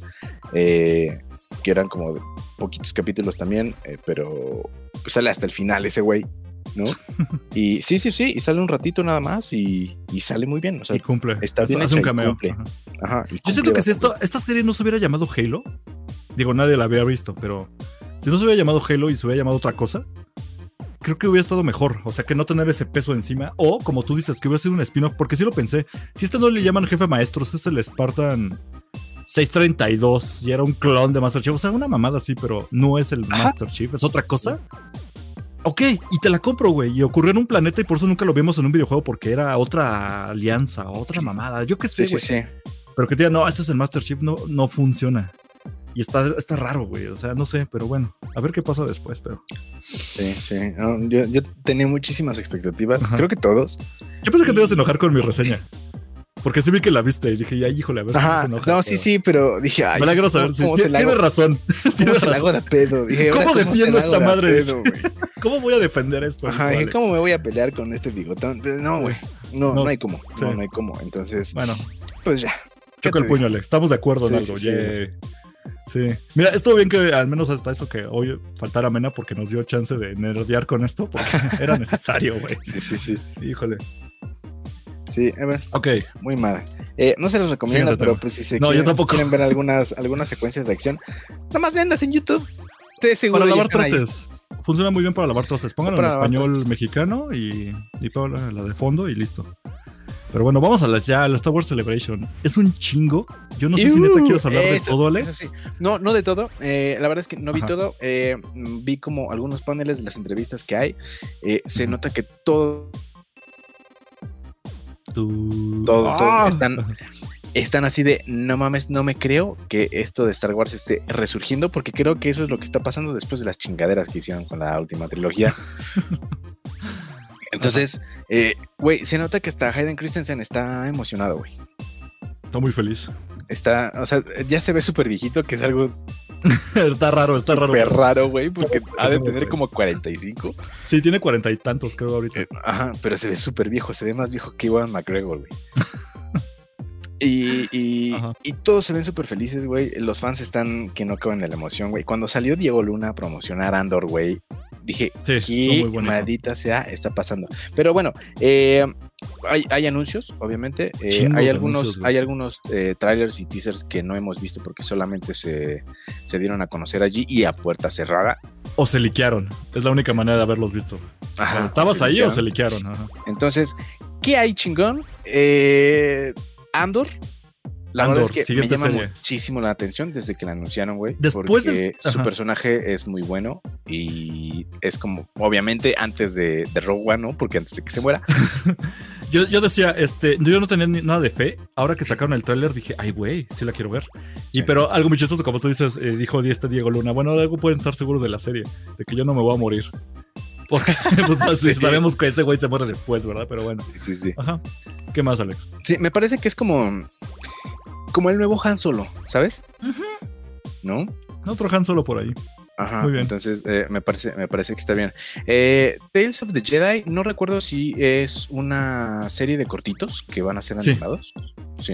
S3: eh, que eran como poquitos capítulos también, eh, pero sale hasta el final ese güey ¿no? Y sí, sí, sí, y sale un ratito nada más y, sale muy bien. O sea,
S2: y cumple.
S3: Está bien
S2: hace un cameo.
S3: Ajá.
S2: Yo siento que si esto, esta serie no se hubiera llamado Halo, digo, nadie la había visto, pero si no se hubiera llamado Halo y se hubiera llamado otra cosa, creo que hubiera estado mejor. O sea, que no tener ese peso encima. O, como tú dices, que hubiera sido un spin-off, porque sí lo pensé. Si este no le llaman jefe maestros, es el Spartan 632 y era un clon de Master Chief. O sea, una mamada así, pero no es el Master Chief, es otra cosa. Ok, y te la compro, güey. Y ocurrió en un planeta y por eso nunca lo vimos en un videojuego porque era otra alianza, otra mamada. Yo qué sé,
S3: sí, sí, sí.
S2: Pero que te digan, no, este es el Master Chief, no, no funciona. Y está, está raro, güey. O sea, no sé, pero bueno, a ver qué pasa después, pero.
S3: Sí, sí. yo, tenía muchísimas expectativas. Creo que todos.
S2: Yo pensé que te ibas a enojar con mi reseña. Porque sí vi que la viste y dije, ay, híjole, a ver.
S3: Ajá, no, sí, sí, pero dije, ay.
S2: Me alegro saber. Sí. Tienes razón. <laughs>
S3: ¿Cómo se la hago de pedo? Dije,
S2: ¿Cómo defiendo esta madre? Pedo, <laughs> ¿Cómo voy a defender esto?
S3: Ajá, dije, ¿cómo me voy a pelear con este bigotón? Pero no, güey. No, no, hay cómo. No, no hay cómo. Entonces,
S2: bueno,
S3: pues ya.
S2: Choca el puño, Alex. Estamos de acuerdo en algo. Sí. Mira, estuvo bien que al menos hasta eso que hoy faltara Mena porque nos dio chance de nerdear con esto porque <laughs> era necesario, güey.
S3: Sí, sí, sí.
S2: Híjole.
S3: Sí, a ver.
S2: Ok.
S3: Muy mal. Eh, no se los recomiendo, pero pues si se quieren, ver algunas, algunas secuencias de acción, nomás véanlas en YouTube. Te seguro
S2: para lavar trastes. Funciona muy bien para lavar trastes. Pónganlo en español mexicano y, y la de fondo y listo. Pero bueno, vamos a la, ya, a la Star Wars Celebration. Es un chingo. Yo no sé si neta quieres hablar de todo, Alex.
S3: No, no de todo. Eh, la verdad es que no vi todo. Eh, vi como algunos paneles de las entrevistas que hay. Eh, se nota que todo. Todo, todo ah. están, están así de no mames, no me creo que esto de Star Wars esté resurgiendo, porque creo que eso es lo que está pasando después de las chingaderas que hicieron con la última trilogía. <laughs> Entonces, eh, güey, se nota que hasta Hayden Christensen está emocionado, güey.
S2: Está muy feliz.
S3: Está, o sea, ya se ve súper viejito, que es algo. <laughs>
S2: está raro, está raro.
S3: Súper raro, güey, porque ha de tener como 45.
S2: Sí, tiene cuarenta y tantos, creo, ahorita. Eh,
S3: ajá, pero se ve súper viejo, se ve más viejo que Iwan McGregor, güey. <laughs> Y, y, y, todos se ven súper felices, güey. Los fans están que no caben de la emoción, güey. Cuando salió Diego Luna a promocionar Andor, güey, dije, qué maldita sea está pasando. Pero bueno, eh, hay, hay, anuncios, obviamente. Eh, hay, algunos, hay algunos eh, trailers y teasers que no hemos visto porque solamente se, se, dieron a conocer allí y a puerta cerrada.
S2: O se liquearon. Es la única manera de haberlos visto. Ajá, ¿Estabas ahí o se liquearon?
S3: Entonces, ¿qué hay chingón? Andor la verdad es que me llama muchísimo la atención desde que la anunciaron, güey. Después porque su personaje es muy bueno y es como, obviamente, antes de, de Rogue One, ¿no? Porque antes de que se muera. <laughs>
S2: yo, yo, decía, este, yo no tenía nada de fe. Ahora que sacaron el tráiler dije, ay, güey, sí la quiero ver. Y pero algo muy chistoso, como tú dices, eh, dijo este Diego Luna, bueno, algo pueden estar seguros de la serie, de que yo no me voy a morir. <laughs> Porque pues, <laughs> sabemos que ese güey se muere después, ¿verdad? Pero bueno.
S3: Sí, sí, sí.
S2: Ajá. ¿Qué más, Alex?
S3: Sí, me parece que es como como el nuevo Han Solo, ¿sabes? ¿No?
S2: Otro Han Solo por ahí.
S3: Ajá, Muy bien. entonces eh, me, parece, me parece que está bien. Eh, Tales of the Jedi, no recuerdo si es una serie de cortitos que van a ser animados.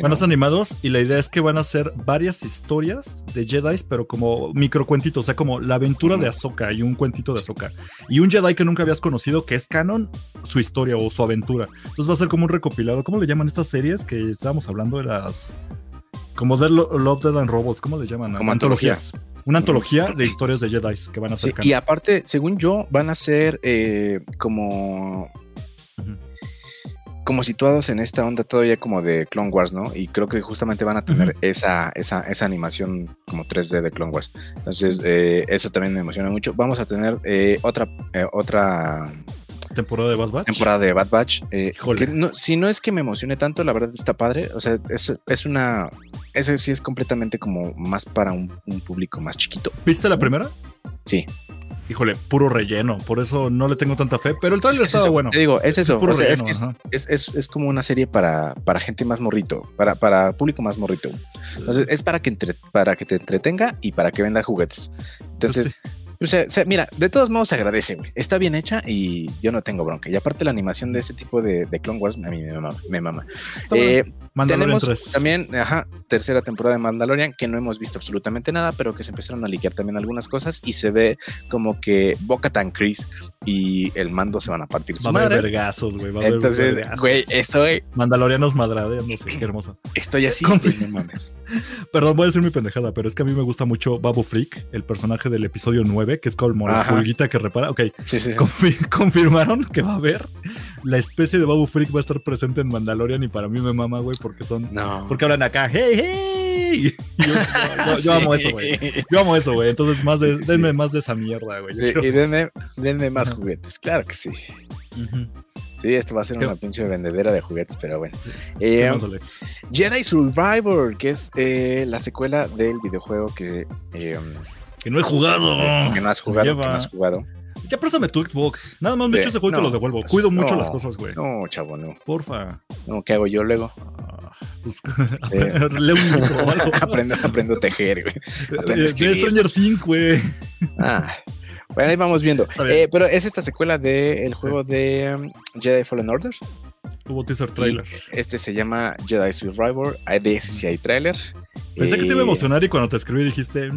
S2: van a ser animados y la idea es que van a ser varias historias de Jedi, pero como microcuentitos, o sea, como la aventura de Ahsoka y un cuentito de Ahsoka. Y un Jedi que nunca habías conocido, que es canon, su historia o su aventura. Entonces va a ser como un recopilado. ¿Cómo le llaman estas series que estábamos hablando de las como de Love, Dead and Robots, ¿cómo le llaman?
S3: Como antologías.
S2: Una antología de historias de Jedi que van a ser.
S3: y aparte, según yo, van a ser eh, como. Como situados en esta onda todavía como de Clone Wars, ¿no? Y creo que justamente van a tener esa, esa, esa, animación como 3D de Clone Wars. Entonces, eh, eso también me emociona mucho. Vamos a tener eh, otra, otra
S2: temporada de Bad Batch.
S3: Temporada de Bad Batch. si no es que me emocione tanto, la verdad está padre. O sea, es, es una ese sí es completamente como más para un, público más chiquito.
S2: ¿Viste la primera?
S3: Sí.
S2: Híjole, puro relleno, por eso no le tengo tanta fe, pero el trailer es estaba bueno.
S3: Te digo, es eso, es, como una serie para, para gente más morrito, para, para público más morrito. Entonces, es para que, entre, para que te entretenga y para que venda juguetes. Entonces, O sea, mira, de todos modos se agradece, güey. Está bien hecha y yo no tengo bronca. Y aparte la animación de ese tipo de, Clone Wars a mí me mama. Me mama. Eh, tenemos también, ajá, tercera temporada de Mandalorian que no hemos visto absolutamente nada, pero que se empezaron a liquear también algunas cosas y se ve como que Boca Tan Chris y el mando se van a partir su
S2: va madre. A vergazos, güey.
S3: Entonces, güey, estoy.
S2: Mandalorianos madradeando, no sé, qué hermoso.
S3: Estoy así, <laughs>
S2: Perdón, voy a decir mi pendejada, pero es que a mí me gusta mucho Babu Freak, el personaje del episodio 9, que es como la pulguita que repara. Ok, <laughs> confirmaron que va a haber la especie de Babu Freak va a estar presente en Mandalorian y para mí me mama, güey, porque son. No. Porque hablan acá, hey, hey. <laughs> Yo, amo eso, güey. Yo amo eso, güey. Entonces, más de, denme más de esa mierda, güey.
S3: y denme, denme más juguetes, claro que sí. Sí, esto va a ser una pinche vendedera de juguetes, pero bueno. Eh, Jedi Survivor, que es eh, la secuela del videojuego que... Eh,
S2: que no he jugado.
S3: Que no has jugado, que no has jugado.
S2: Ya préstame tu Xbox. Nada más me echo ese juego y te lo devuelvo. Cuido mucho las cosas, güey.
S3: No, chavo, no.
S2: Porfa.
S3: No, ¿qué hago yo luego?
S2: Ah, pues, leo <laughs> un libro o algo. <laughs>
S3: aprendo, aprendo a tejer, güey.
S2: Aprendo a Stranger Things, güey.
S3: Ah, bueno, ahí vamos viendo. Eh, pero es esta secuela del juego de um, Jedi Fallen Order.
S2: Hubo teaser trailer.
S3: este se llama Jedi Survivor. De ese sí hay trailer.
S2: Pensé que te iba a eh, emocionar y cuando te escribí dijiste,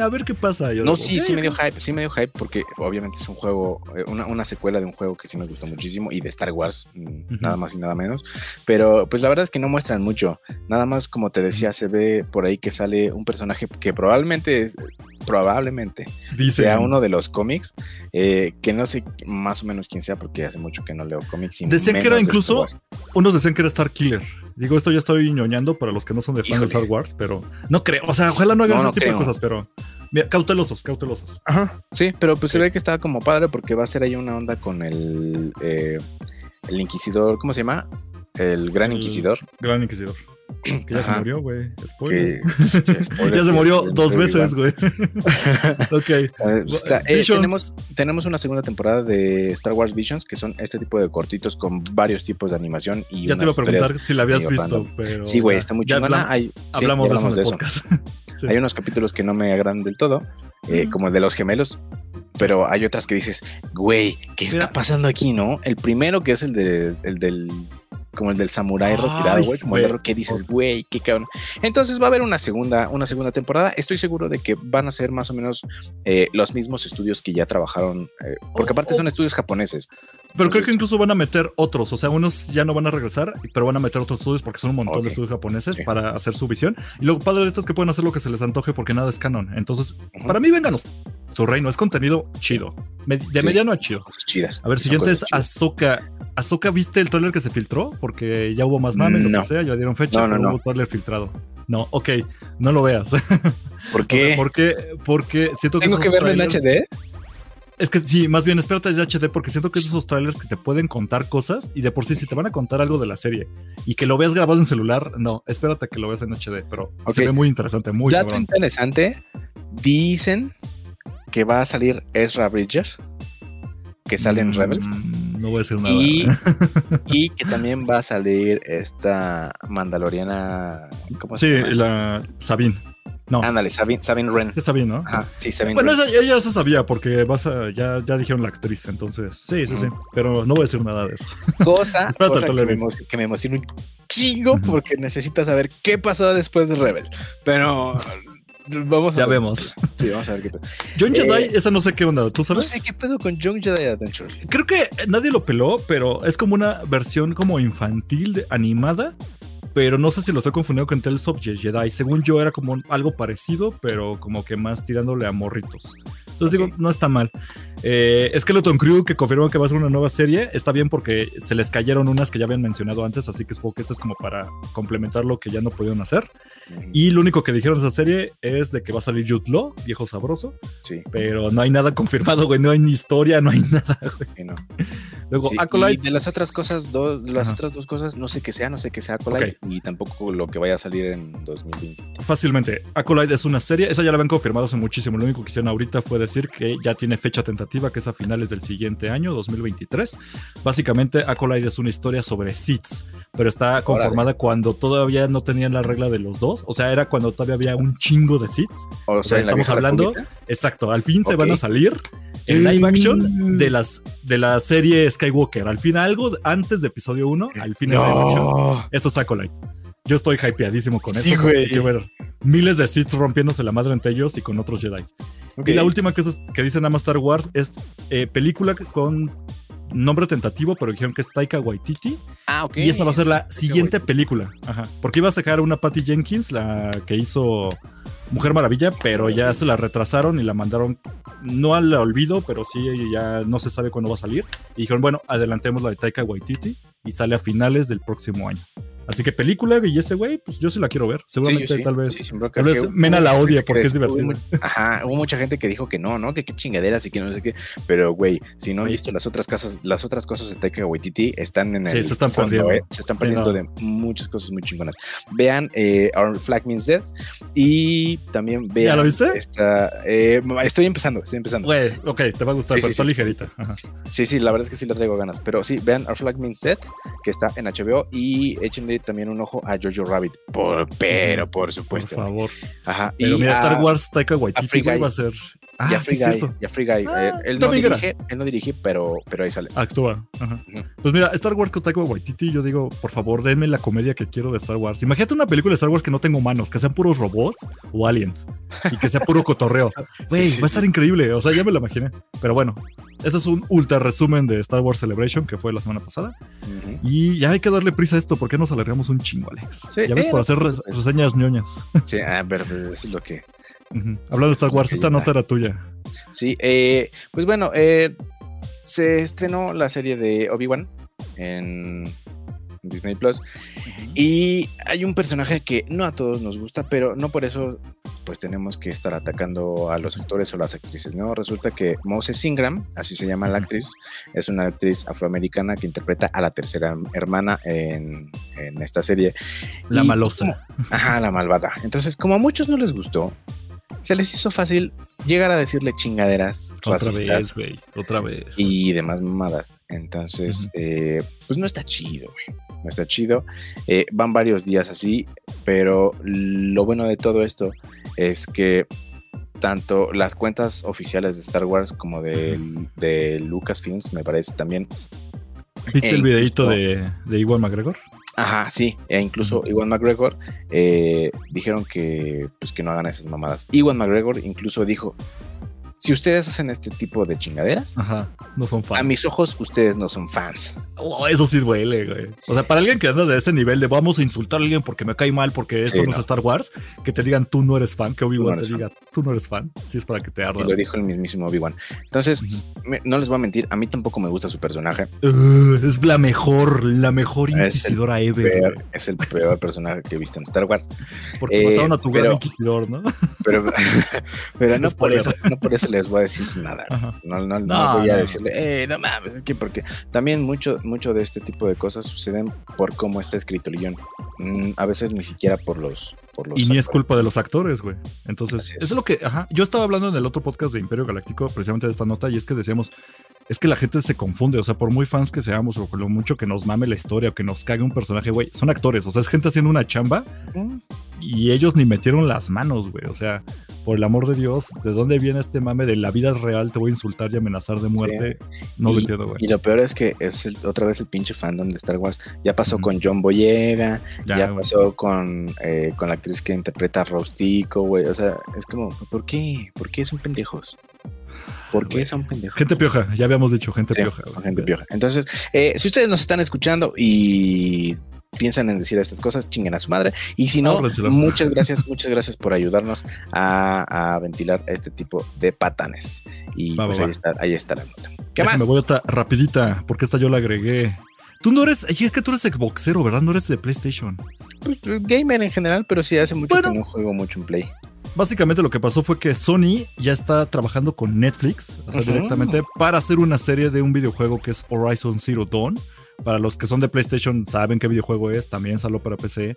S2: a ver qué pasa.
S3: no, sí, sí me dio hype, sí me dio hype porque obviamente es un juego, eh, una, secuela de un juego que sí me gustó muchísimo y de Star Wars, mm, nada más y nada menos. Pero pues la verdad es que no muestran mucho. Nada más como te decía, se ve por ahí que sale un personaje que probablemente es, probablemente Dice. sea uno de los cómics, eh, que no sé más o menos quién sea porque hace mucho que no leo cómics.
S2: Decían que era incluso, unos decían que era Star Killer. Digo, esto ya estoy ñoñando para los que no son de fans de Star Wars, pero no creo. O sea, ojalá no hagan ese tipo de cosas, pero cautelosos, cautelosos.
S3: Ajá, sí, pero pues se ve que está como padre porque va a ser ahí una onda con el, eh, el Inquisidor, ¿cómo se llama? El Gran Inquisidor.
S2: Gran Inquisidor. Que <clears throat> ya se murió, güey. Spoiler. <laughs> ya se murió dos veces, güey. <laughs> ok.
S3: Eh, tenemos, tenemos una segunda temporada de Star Wars Visions, que son este tipo de cortitos con varios tipos de animación. Y
S2: ya te iba a preguntar si la habías visto, pero.
S3: Sí, güey, está muy chingona.
S2: hablamos, de eso. <laughs>
S3: Hay unos capítulos que no me agradan del todo, eh, como el de los gemelos, pero hay otras que dices, güey, ¿qué está pasando aquí, no? El primero que es el, de, el del como el del samurái retirado, güey, como el que dices, güey, qué cabrón. Entonces va a haber una segunda, una segunda temporada. Estoy seguro de que van a ser más o menos eh, los mismos estudios que ya trabajaron, eh, porque aparte son estudios japoneses.
S2: Pero creo que incluso van a meter otros, o sea, unos ya no van a regresar, pero van a meter otros estudios porque son un montón de estudios japoneses para hacer su visión. Y lo padre de esto es que pueden hacer lo que se les antoje porque nada es canon. Entonces, para mí, vénganos. Su reino es contenido chido. De mediano a chido.
S3: Chidas.
S2: A ver, siguiente es Azoka. Azoka, ¿viste el trailer que se filtró? Porque ya hubo más mame, lo que sea, ya dieron fecha, no, no, hubo trailer filtrado. No, ok, no lo veas. <laughs>
S3: ¿Por qué?
S2: porque, porque siento
S3: que. ¿Tengo que verlo en HD?
S2: Es que sí, más bien espérate en HD porque siento que es esos trailers que te pueden contar cosas y de por sí si te van a contar algo de la serie y que lo veas grabado en celular, no, espérate que lo veas en HD, pero se ve muy interesante, muy
S3: Dato interesante, dicen que va a salir Ezra Bridger, que sale en mm, Rebels.
S2: No voy a decir nada.
S3: Y, <laughs> que también va a salir esta Mandaloriana.
S2: ¿Cómo se sí, la Sabine. No.
S3: Ándale, Sabine, Sabine Wren.
S2: Es Sabine, ¿no?
S3: Ajá, sí, Sabine
S2: Bueno, ella, se sabía porque vas a, ya, ya dijeron la actriz, entonces sí, sí, sí. Pero no voy a decir nada de eso. <laughs>
S3: Cosa, cosa que, me, que, me, emociona un chingo porque necesitas saber qué pasó después de Rebel. Pero Vamos
S2: a ya vemos.
S3: Sí, vamos a ver qué pedo.
S2: John Jedi, eh, esa no sé qué onda, ¿tú sabes?
S3: No sé qué pedo con John Jedi Adventures.
S2: Creo que nadie lo peló, pero es como una versión como infantil de, animada. Pero no sé si lo estoy confundiendo con Tales of Jedi. Según yo era como algo parecido, pero como que más tirándole a morritos. Entonces digo, no está mal. Eh, Skeleton Crew, que confirmó que va a ser una nueva serie, está bien porque se les cayeron unas que ya habían mencionado antes, así que supongo que esta es como para complementar lo que ya no pudieron hacer. Y lo único que dijeron de esa serie es de que va a salir Jude Law, viejo sabroso.
S3: Sí.
S2: Pero no hay nada confirmado, güey. No hay ni historia, no hay <laughs> nada, güey.
S3: Sí, no.
S2: Luego, Acolyte.
S3: de las otras cosas, las otras dos cosas, no sé qué sea, no sé qué sea Acolyte y tampoco lo que vaya a salir en 2020.
S2: Fácilmente. Acolyte es una serie, esa ya la habían confirmado hace muchísimo. Lo único que hicieron ahorita fue decir que ya tiene fecha tentativa, que es a finales del siguiente año, 2023. Básicamente, Acolyte es una historia sobre Seeds pero está conformada cuando todavía no tenían la regla de los dos. O sea, era cuando todavía había un chingo de seats. O, sea, estamos hablando. Exacto, al fin se van a salir en live action de las de la serie Skywalker. Al fin, algo antes de episodio 1, al fin no. live action. Eso es Acolyte. Yo estoy hypeadísimo con eso. ver miles de Sith rompiéndose la madre entre ellos y con otros Jedi. Y la última que, que dice nada más Star Wars es eh, película con nombre tentativo, pero dijeron que es Taika Waititi.
S3: Ah, ok.
S2: Y esa va a ser la siguiente película. Ajá. Porque iba a sacar una Patty Jenkins, la que hizo Mujer Maravilla, pero ya se la retrasaron y la mandaron no al olvido, pero sí ya no se sabe cuándo va a salir. Y dijeron, bueno, adelantemos la de Taika Waititi y sale a finales del próximo año. Así que película y ese güey, pues yo sí la quiero ver. Seguramente tal vez, tal vez Mena la odia porque es divertido.
S3: Ajá, hubo mucha gente que dijo que no, ¿no? Que qué chingaderas y que no sé qué. Pero güey, si no han visto las otras casas, las otras cosas de Taika Waititi están en el
S2: sí, se están perdiendo. ¿eh?
S3: Se están perdiendo de muchas cosas muy chingonas. Vean eh, Our Flag Means Death y también vean.
S2: ¿Ya lo viste?
S3: eh, estoy empezando, estoy empezando.
S2: Güey, ok, te va a gustar, pero está ligerita.
S3: Sí, sí, la verdad es que sí le traigo ganas. Pero sí, vean Our Flag Means Death, que está en HBO y échenle también un ojo a Jojo Rabbit. Por, pero, por supuesto.
S2: Por favor.
S3: Ajá.
S2: Pero y mira, Star Wars, Taika Waititi va a ser.
S3: Ah, ya Free Guy, ya Free Guy. Ah, él, no dirige, él no dirige, pero, pero ahí sale.
S2: Actúa. Ajá. Pues mira, Star Wars con Taika Waititi, yo digo, por favor, denme la comedia que quiero de Star Wars. Imagínate una película de Star Wars que no tengo manos, que sean puros robots o aliens y que sea puro <laughs> cotorreo. Güey, va a estar increíble. O sea, ya me lo imaginé. Pero bueno, ese es un ultra resumen de Star Wars Celebration que fue la semana pasada. Y ya hay que darle prisa a esto porque nos alargamos un chingo, Alex. ya ves, por hacer reseñas ñoñas.
S3: Sí, a ver, eso es lo que.
S2: Hablando de Star Wars, esta nota era tuya.
S3: Sí, eh, pues bueno, eh, se estrenó la serie de Obi-Wan en Disney Plus. Y hay un personaje que no a todos nos gusta, pero no por eso pues tenemos que estar atacando a los actores o las actrices, ¿no? Resulta que Moses Ingram, así se llama la actriz, es una actriz afroamericana que interpreta a la tercera hermana en, esta serie.
S2: La malosa.
S3: ajá, la malvada. Entonces, como a muchos no les gustó, se les hizo fácil llegar a decirle chingaderas
S2: otra racistas vez, otra vez
S3: y demás mamadas. Entonces, eh, pues no está chido, güey no está chido. Eh, van varios días así, pero lo bueno de todo esto es que tanto las cuentas oficiales de Star Wars como de, de Lucasfilms, me parece también.
S2: ¿Viste el videito de, de Iwan McGregor?
S3: Ajá, sí, e incluso Iwan McGregor eh, dijeron que, pues, que no hagan esas mamadas. Iwan McGregor incluso dijo, si ustedes hacen este tipo de chingaderas,
S2: no son fans.
S3: A mis ojos, ustedes no son fans.
S2: Oh, eso sí duele, güey. O sea, para alguien que anda de ese nivel de vamos a insultar a alguien porque me cae mal, porque esto no, es Star Wars, que te digan tú no eres fan, que Obi-Wan te diga tú no eres fan, sí es para que te ardas.
S3: lo dijo el mismísimo Obi-Wan. Entonces, no les voy a mentir, a mí tampoco me gusta su personaje.
S2: Uh, es la mejor, la mejor inquisidora ever.
S3: es el peor personaje que he visto en Star Wars.
S2: Porque mataron a tu gran inquisidor, ¿no?
S3: Pero, <laughs> pero <laughs> no, por eso, no por eso les voy a decir nada. No, no, no, voy a decirle, eh, no mames, es que porque también mucho, mucho de este tipo de cosas suceden por cómo está escrito el guion. Mm, a veces ni siquiera por los, por los
S2: Y ni es culpa de los actores, güey. Entonces, eso es lo que, ajá, yo estaba hablando en el otro podcast de Imperio Galáctico precisamente de esta nota y es que decíamos, es que la gente se confunde, o sea, por muy fans que seamos o por lo mucho que nos mame la historia o que nos cague un personaje, güey, son actores, o sea, es gente haciendo una chamba y ellos ni metieron las manos, güey, o sea, por el amor de Dios, ¿de dónde viene este mame de la vida real te voy a insultar y amenazar de muerte? No lo entiendo, güey.
S3: Y lo peor es que es otra vez el pinche fandom de Star Wars. Ya pasó con John Boyega, ya, pasó con, eh, con la actriz que interpreta a Rostico, güey. O sea, es como, ¿por qué? ¿Por qué son pendejos? ¿Por qué son pendejos?
S2: Gente pioja, ya habíamos dicho, gente pioja.
S3: Gente pioja. Entonces, eh, si ustedes nos están escuchando y piensan en decir estas cosas, chinguen a su madre. Y si no, muchas gracias, muchas gracias por ayudarnos a, ventilar este tipo de patanes. Y pues ahí, está, ahí está la nota.
S2: ¿Qué más? Me voy otra rapidita, porque esta yo la agregué. Tú no eres, es que tú eres Xboxero, ¿verdad? No eres de PlayStation.
S3: Pues, gamer en general, pero sí hace mucho que no juego mucho en Play.
S2: Básicamente lo que pasó fue que Sony ya está trabajando con Netflix, o sea, directamente para hacer una serie de un videojuego que es Horizon Zero Dawn. Para los que son de PlayStation saben qué videojuego es, también salió para PC.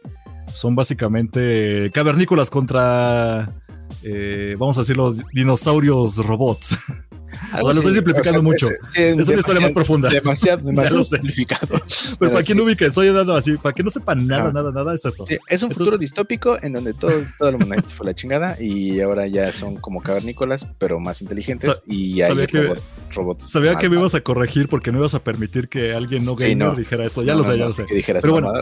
S2: Son básicamente cavernícolas contra, eh, vamos a decir, los dinosaurios robots. <laughs> o lo estoy simplificando mucho. Es, una historia más profunda.
S3: Demasiado, <laughs> demasiado simplificado.
S2: Pero para quien no ubique, estoy dando así, para quien no sepa nada, nada, nada, es eso.
S3: es un futuro distópico en donde todo, todo el mundo fue la chingada y ahora ya son como cavernícolas, pero más inteligentes y hay
S2: sabía que, robots. Sabía que me ibas a corregir porque no ibas a permitir que alguien no gamer dijera eso. Ya lo sé, ya lo sé. Pero bueno,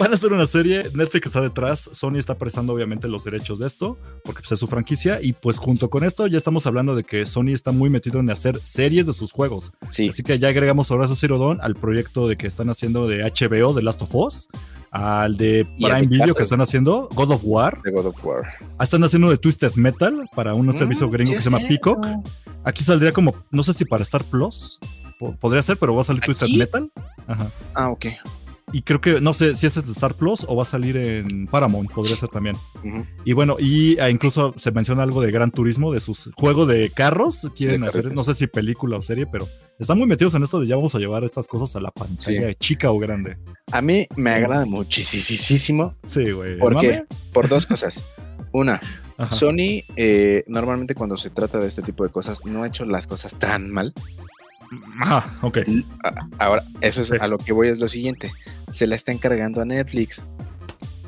S2: van a hacer una serie, Netflix está detrás, Sony está prestando obviamente los derechos de esto, porque pues, es su franquicia, y pues junto con esto ya estamos hablando de que Sony está muy metido en hacer series de sus juegos.
S3: Sí.
S2: Así que ya agregamos ahora Zero Dawn al proyecto de que están haciendo de HBO, de Last of Us, al de Prime Video que están haciendo, God of War.
S3: De God of War.
S2: Ah, están haciendo de Twisted Metal para un mm, servicio gringo que se llama Peacock. Aquí saldría como, no sé si para Star Plus, podría ser, pero va a salir Twisted Metal.
S3: Ajá. Ah, ok.
S2: Y creo que, no sé si es de Star Plus o va a salir en Paramount, podría ser también. Y bueno, y ah, incluso se menciona algo de Gran Turismo, de sus juegos de carros. Quieren hacer, no sé si película o serie, pero están muy metidos en esto de ya vamos a llevar estas cosas a la pantalla, chica o grande.
S3: A mí me agrada muchísimo.
S2: Sí, güey.
S3: ¿Por qué? Por dos cosas. Una, Sony eh, normalmente cuando se trata de este tipo de cosas no ha hecho las cosas tan mal.
S2: Ah, ok.
S3: Ahora, eso es a lo que voy es lo siguiente. Se la está encargando a Netflix,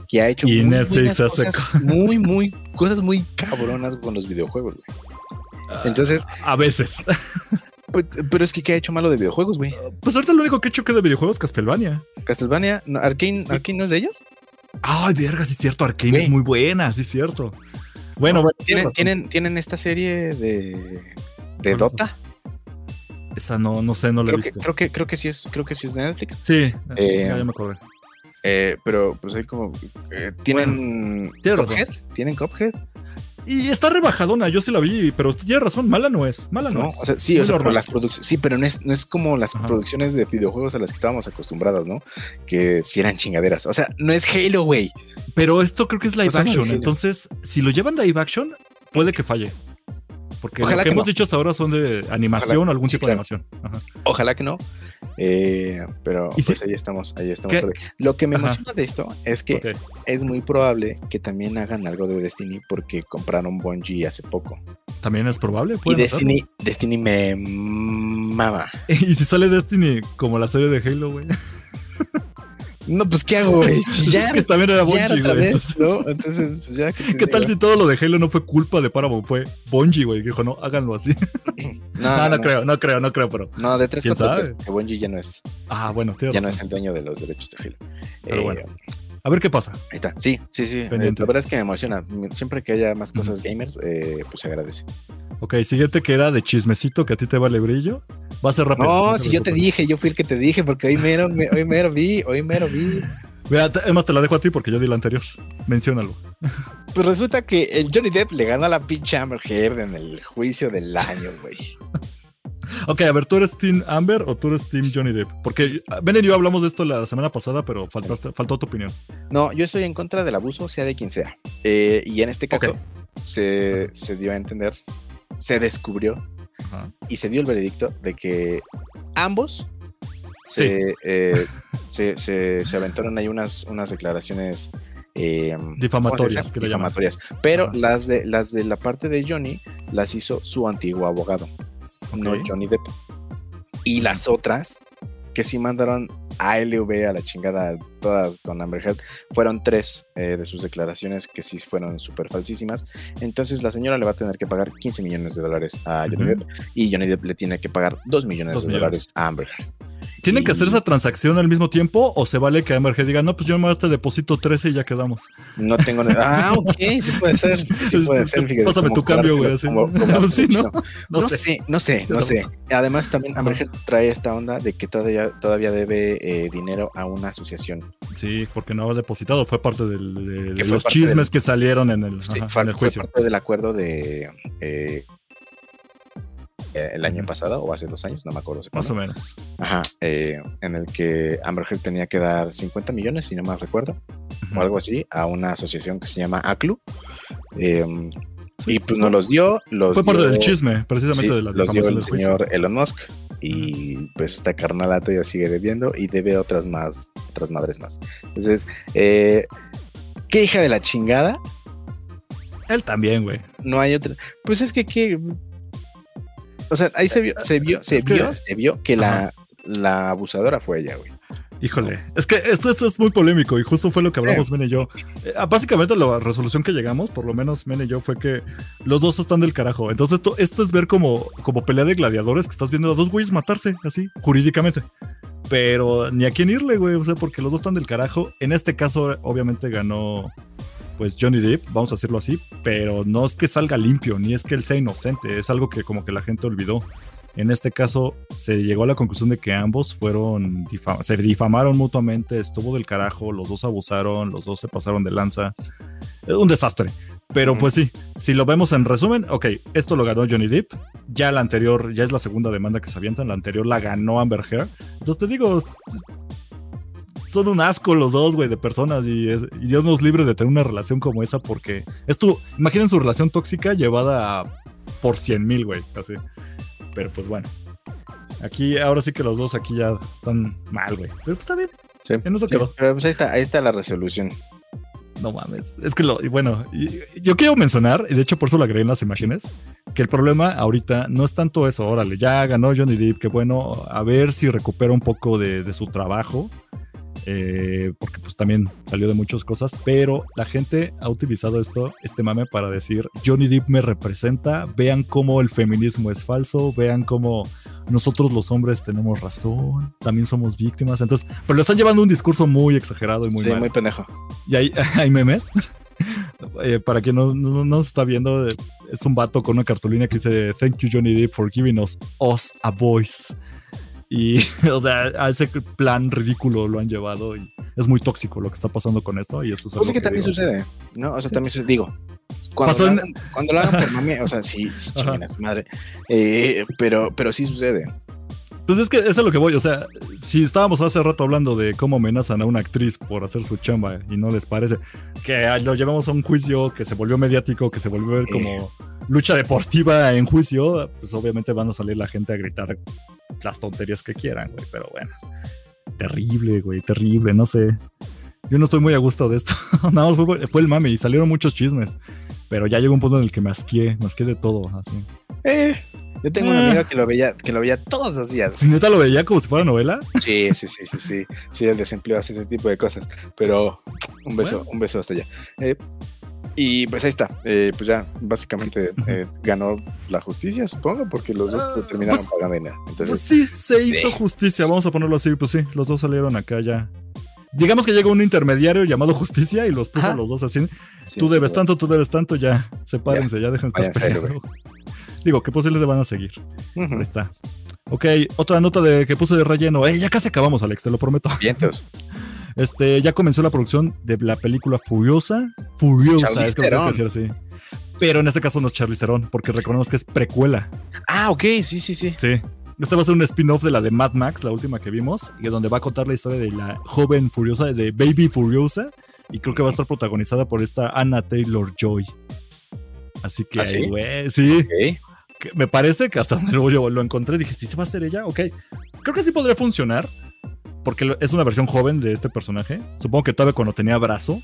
S3: que ha hecho
S2: y muy, Netflix hace
S3: cosas <laughs> muy, muy, cosas muy cabronas con los videojuegos, güey. Ah, Entonces.
S2: a veces.
S3: Pues, pero es que ¿qué ha hecho malo de videojuegos, güey?
S2: Pues ahorita lo único que he hecho que de videojuegos es Castlevania.
S3: Castlevania, Arkane, Arkane no es de ellos.
S2: Ay, verga, sí es cierto. Arkane es muy buena, sí es cierto. Bueno,
S3: ¿tienen, ¿tienen, ¿tienen, esta serie de, de Dota.
S2: Esa no, no sé, no la
S3: he
S2: visto.
S3: creo, que, creo que sí es, creo que sí es de Netflix.
S2: Sí, eh, ya, me acordé.
S3: Eh, pero pues hay como. Eh, ¿Tienen Cuphead? ¿Tienen Cuphead?
S2: Y está rebajadona, yo sí la vi, pero tiene razón, mala no es, mala no, es.
S3: O sea, sí, o sea, pero las producciones, sí, pero no es, no es como las producciones de videojuegos a las que estábamos acostumbrados, ¿no? Que si eran chingaderas. O sea, no es Halo, güey.
S2: Pero esto creo que es live action, entonces, si lo llevan live action, puede que falle. Porque lo que, hemos dicho hasta ahora son de animación o algún tipo de animación.
S3: Ojalá que no. Eh, pero pues ahí estamos, ahí estamos. Lo que me emociona de esto es que es muy probable que también hagan algo de Destiny porque compraron Bungie hace poco.
S2: También es probable.
S3: Y Destiny, Destiny me mama. <laughs>
S2: y si sale Destiny como la serie de Halo, güey. <laughs>
S3: No, pues ¿qué hago, güey?
S2: Chillar. <laughs> Es que también era Bungie, güey.
S3: ¿no? <laughs> Entonces, pues ya.
S2: ¿Qué tal si todo lo de Halo no fue culpa de Paramount? Fue Bungie, güey, que dijo, no, háganlo así. <laughs> No, no, creo, no creo, no creo, pero.
S3: No, de tres cuatro que Bungie ya no es.
S2: Ah, bueno,
S3: tío. Ya no es el dueño de los derechos de Halo.
S2: Pero eh, bueno. A ver qué pasa.
S3: Ahí está. Sí, sí, sí. Eh, la verdad es que me emociona. Siempre que haya más cosas gamers, eh, pues se agradece.
S2: Ok, siguiente que era de chismecito, que a ti te vale brillo. Va a ser rápido.
S3: No, si yo te dije, yo fui el que te dije, porque hoy mero, hoy mero vi, hoy mero vi.
S2: Mira, además te la dejo a ti porque yo di la anterior. Menciónalo.
S3: Pues resulta que el Johnny Depp le ganó a la pinche Amber Heard en el juicio del año, güey.
S2: Ok, a ver, ¿tú eres Team Amber o tú eres Team Johnny Depp? Porque Ben y yo hablamos de esto la semana pasada, pero faltaste, faltó tu opinión.
S3: No, yo estoy en contra del abuso, sea de quien sea. Eh, y en este caso se, dio a entender, se descubrió y se dio el veredicto de que ambos se, eh, se, se, aventaron ahí unas, unas declaraciones eh,
S2: difamatorias,
S3: difamatorias. Pero las de las de la parte de Johnny las hizo su antiguo abogado no Johnny Depp. Y las otras que sí mandaron a LV a la chingada, todas con Amber Heard, fueron tres eh, de sus declaraciones que sí fueron súper falsísimas. Entonces la señora le va a tener que pagar 15 millones de dólares a Johnny Depp y Johnny Depp le tiene que pagar 2 millones de dólares a Amber Heard.
S2: ¿Tienen que hacer esa transacción al mismo tiempo o se vale que Amber diga, no, pues yo me te deposito 13 y ya quedamos?
S3: No tengo nada. Ah, ok, sí puede ser. Sí <laughs> puede ser.
S2: Pásame tu cambio, güey. <laughs>
S3: no, no, sé, no sé, no sé. Además, también Amber trae esta onda de que todavía, todavía debe eh, dinero a una asociación.
S2: Sí, porque no ha depositado. Fue parte del, de, los chismes que salieron en el,
S3: sí, fue, juicio. parte del acuerdo de eh, el año pasado o hace dos años, no me acuerdo.
S2: Más o menos.
S3: Ajá, eh, en el que Amber Heard tenía que dar 50 millones, si no mal recuerdo, o algo así, a una asociación que se llama ACLU. Em, y pues nos los dio. Los
S2: fue parte del chisme, precisamente de la
S3: Los dio el señor Elon Musk. Y pues esta carnalata ya sigue debiendo y debe otras más, otras madres más. Entonces, eh, ¿qué hija de la chingada?
S2: Él también, güey.
S3: No hay otra. Pues es que, ¿qué? O sea, ahí se vio, se vio, se vio, se vio que la, la abusadora fue ella, güey.
S2: Híjole, es que esto, es muy polémico y justo fue lo que hablamos Men y yo. Eh, ah, básicamente la resolución que llegamos, por lo menos Men y yo, fue que los dos están del carajo. Entonces esto, esto es ver como, como pelea de gladiadores que estás viendo a dos güeyes matarse, así, jurídicamente. Pero ni a quién irle, güey, o sea, porque los dos están del carajo. En este caso, obviamente ganó pues Johnny Depp, vamos a hacerlo así, pero no es que salga limpio, ni es que él sea inocente, es algo que como que la gente olvidó. En este caso, se llegó a la conclusión de que ambos fueron se difamaron mutuamente, estuvo del carajo, los dos abusaron, los dos se pasaron de lanza. Es un desastre. Pero pues sí, si lo vemos en resumen, ok, esto lo ganó Johnny Depp. Ya la anterior, ya es la segunda demanda que se avientan. La anterior la ganó Amber Heard. Entonces te digo, son un asco los dos, güey, de personas. Y, Dios nos libre de tener una relación como esa porque esto, imaginen su relación tóxica llevada por 100 mil, güey, así. Pero pues bueno. Aquí, ahora sí que los dos aquí ya están mal, güey. Pero pues está bien.
S3: Sí. no se quedó. Pero pues ahí está, ahí está la resolución.
S2: No mames. Es que lo, y bueno, yo quiero mencionar, y de hecho por eso lo agregué en las imágenes, que el problema ahorita no es tanto eso, órale, ya ganó Johnny Depp, que bueno, a ver si recupera un poco de, de su trabajo. Eh, porque pues también salió de muchas cosas, pero la gente ha utilizado esto, este mame para decir, Johnny Depp me representa, vean cómo el feminismo es falso, vean cómo nosotros los hombres tenemos razón, también somos víctimas, entonces, pero lo están llevando un discurso muy exagerado y muy
S3: muy pendejo.
S2: Y hay, <laughs> hay memes. Eh, para quien no, no, está viendo, es un vato con una cartulina que dice Thank you Johnny Depp for giving us, us a voice. Y, <laughs> o sea, a ese plan ridículo lo han llevado y es muy tóxico lo que está pasando con esto. Y eso es
S3: pues que, también sucede, ¿no? O sea, también sucede, digo, cuando, lo hagan, cuando lo hagan por <laughs> mami, o sea, sí, sí chingas, madre. Eh, pero, pero sí sucede.
S2: Pues es que eso es lo que voy, o sea, si estábamos hace rato hablando de cómo amenazan a una actriz por hacer su chamba y no les parece que lo llevamos a un juicio que se volvió mediático, que se volvió como lucha deportiva en juicio, pues obviamente van a salir la gente a gritar las tonterías que quieran, güey, pero bueno. Terrible, güey, terrible, no sé. Yo no estoy muy a gusto de esto. <laughs> Nada más fue, el mame y salieron muchos chismes. Pero ya llegó un punto en el que me asqué, me asqué de todo, así.
S3: Eh, yo tengo un amigo que lo veía, que lo veía todos los días.
S2: ¿Si neta lo veía como si fuera novela?
S3: Sí, sí, sí, sí, sí. Sí, el desempleo hace ese tipo de cosas. Pero un beso, un beso hasta allá. Eh, y pues ahí está, eh, pues ya básicamente eh, ganó la justicia, supongo, porque los dos ah, terminaron pues, pagando dinero. Entonces,
S2: pues sí, se hizo justicia, vamos a ponerlo así, pues sí, los dos salieron acá ya. Digamos que llegó un intermediario llamado justicia y los puso los dos así. tú debes tanto, tú debes tanto, ya, sepárense, ya, ya dejen estar Digo, ¿qué posibles van a seguir? Ahí está. Ok, otra nota de que puse de relleno. Eh, ya casi acabamos, Alex, te lo prometo.
S3: Vientos. <laughs>
S2: Este, ya comenzó la producción de la película Furiosa. Furiosa, es que decir así. Pero en este caso no es Charlie porque recordemos que es precuela.
S3: Ah, ok, sí, sí, sí.
S2: Sí. Este va a ser un spin-off de la de Mad Max, la última que vimos, y donde va a contar la historia de la joven Furiosa, de Baby Furiosa, y creo que va a estar protagonizada por esta Anna Taylor Joy. Así que, ¿Ah, güey, sí. me parece que hasta donde lo, lo encontré, dije, si se va a hacer ella, ok. Creo que sí podría funcionar porque es una versión joven de este personaje. Supongo que todavía cuando tenía brazo.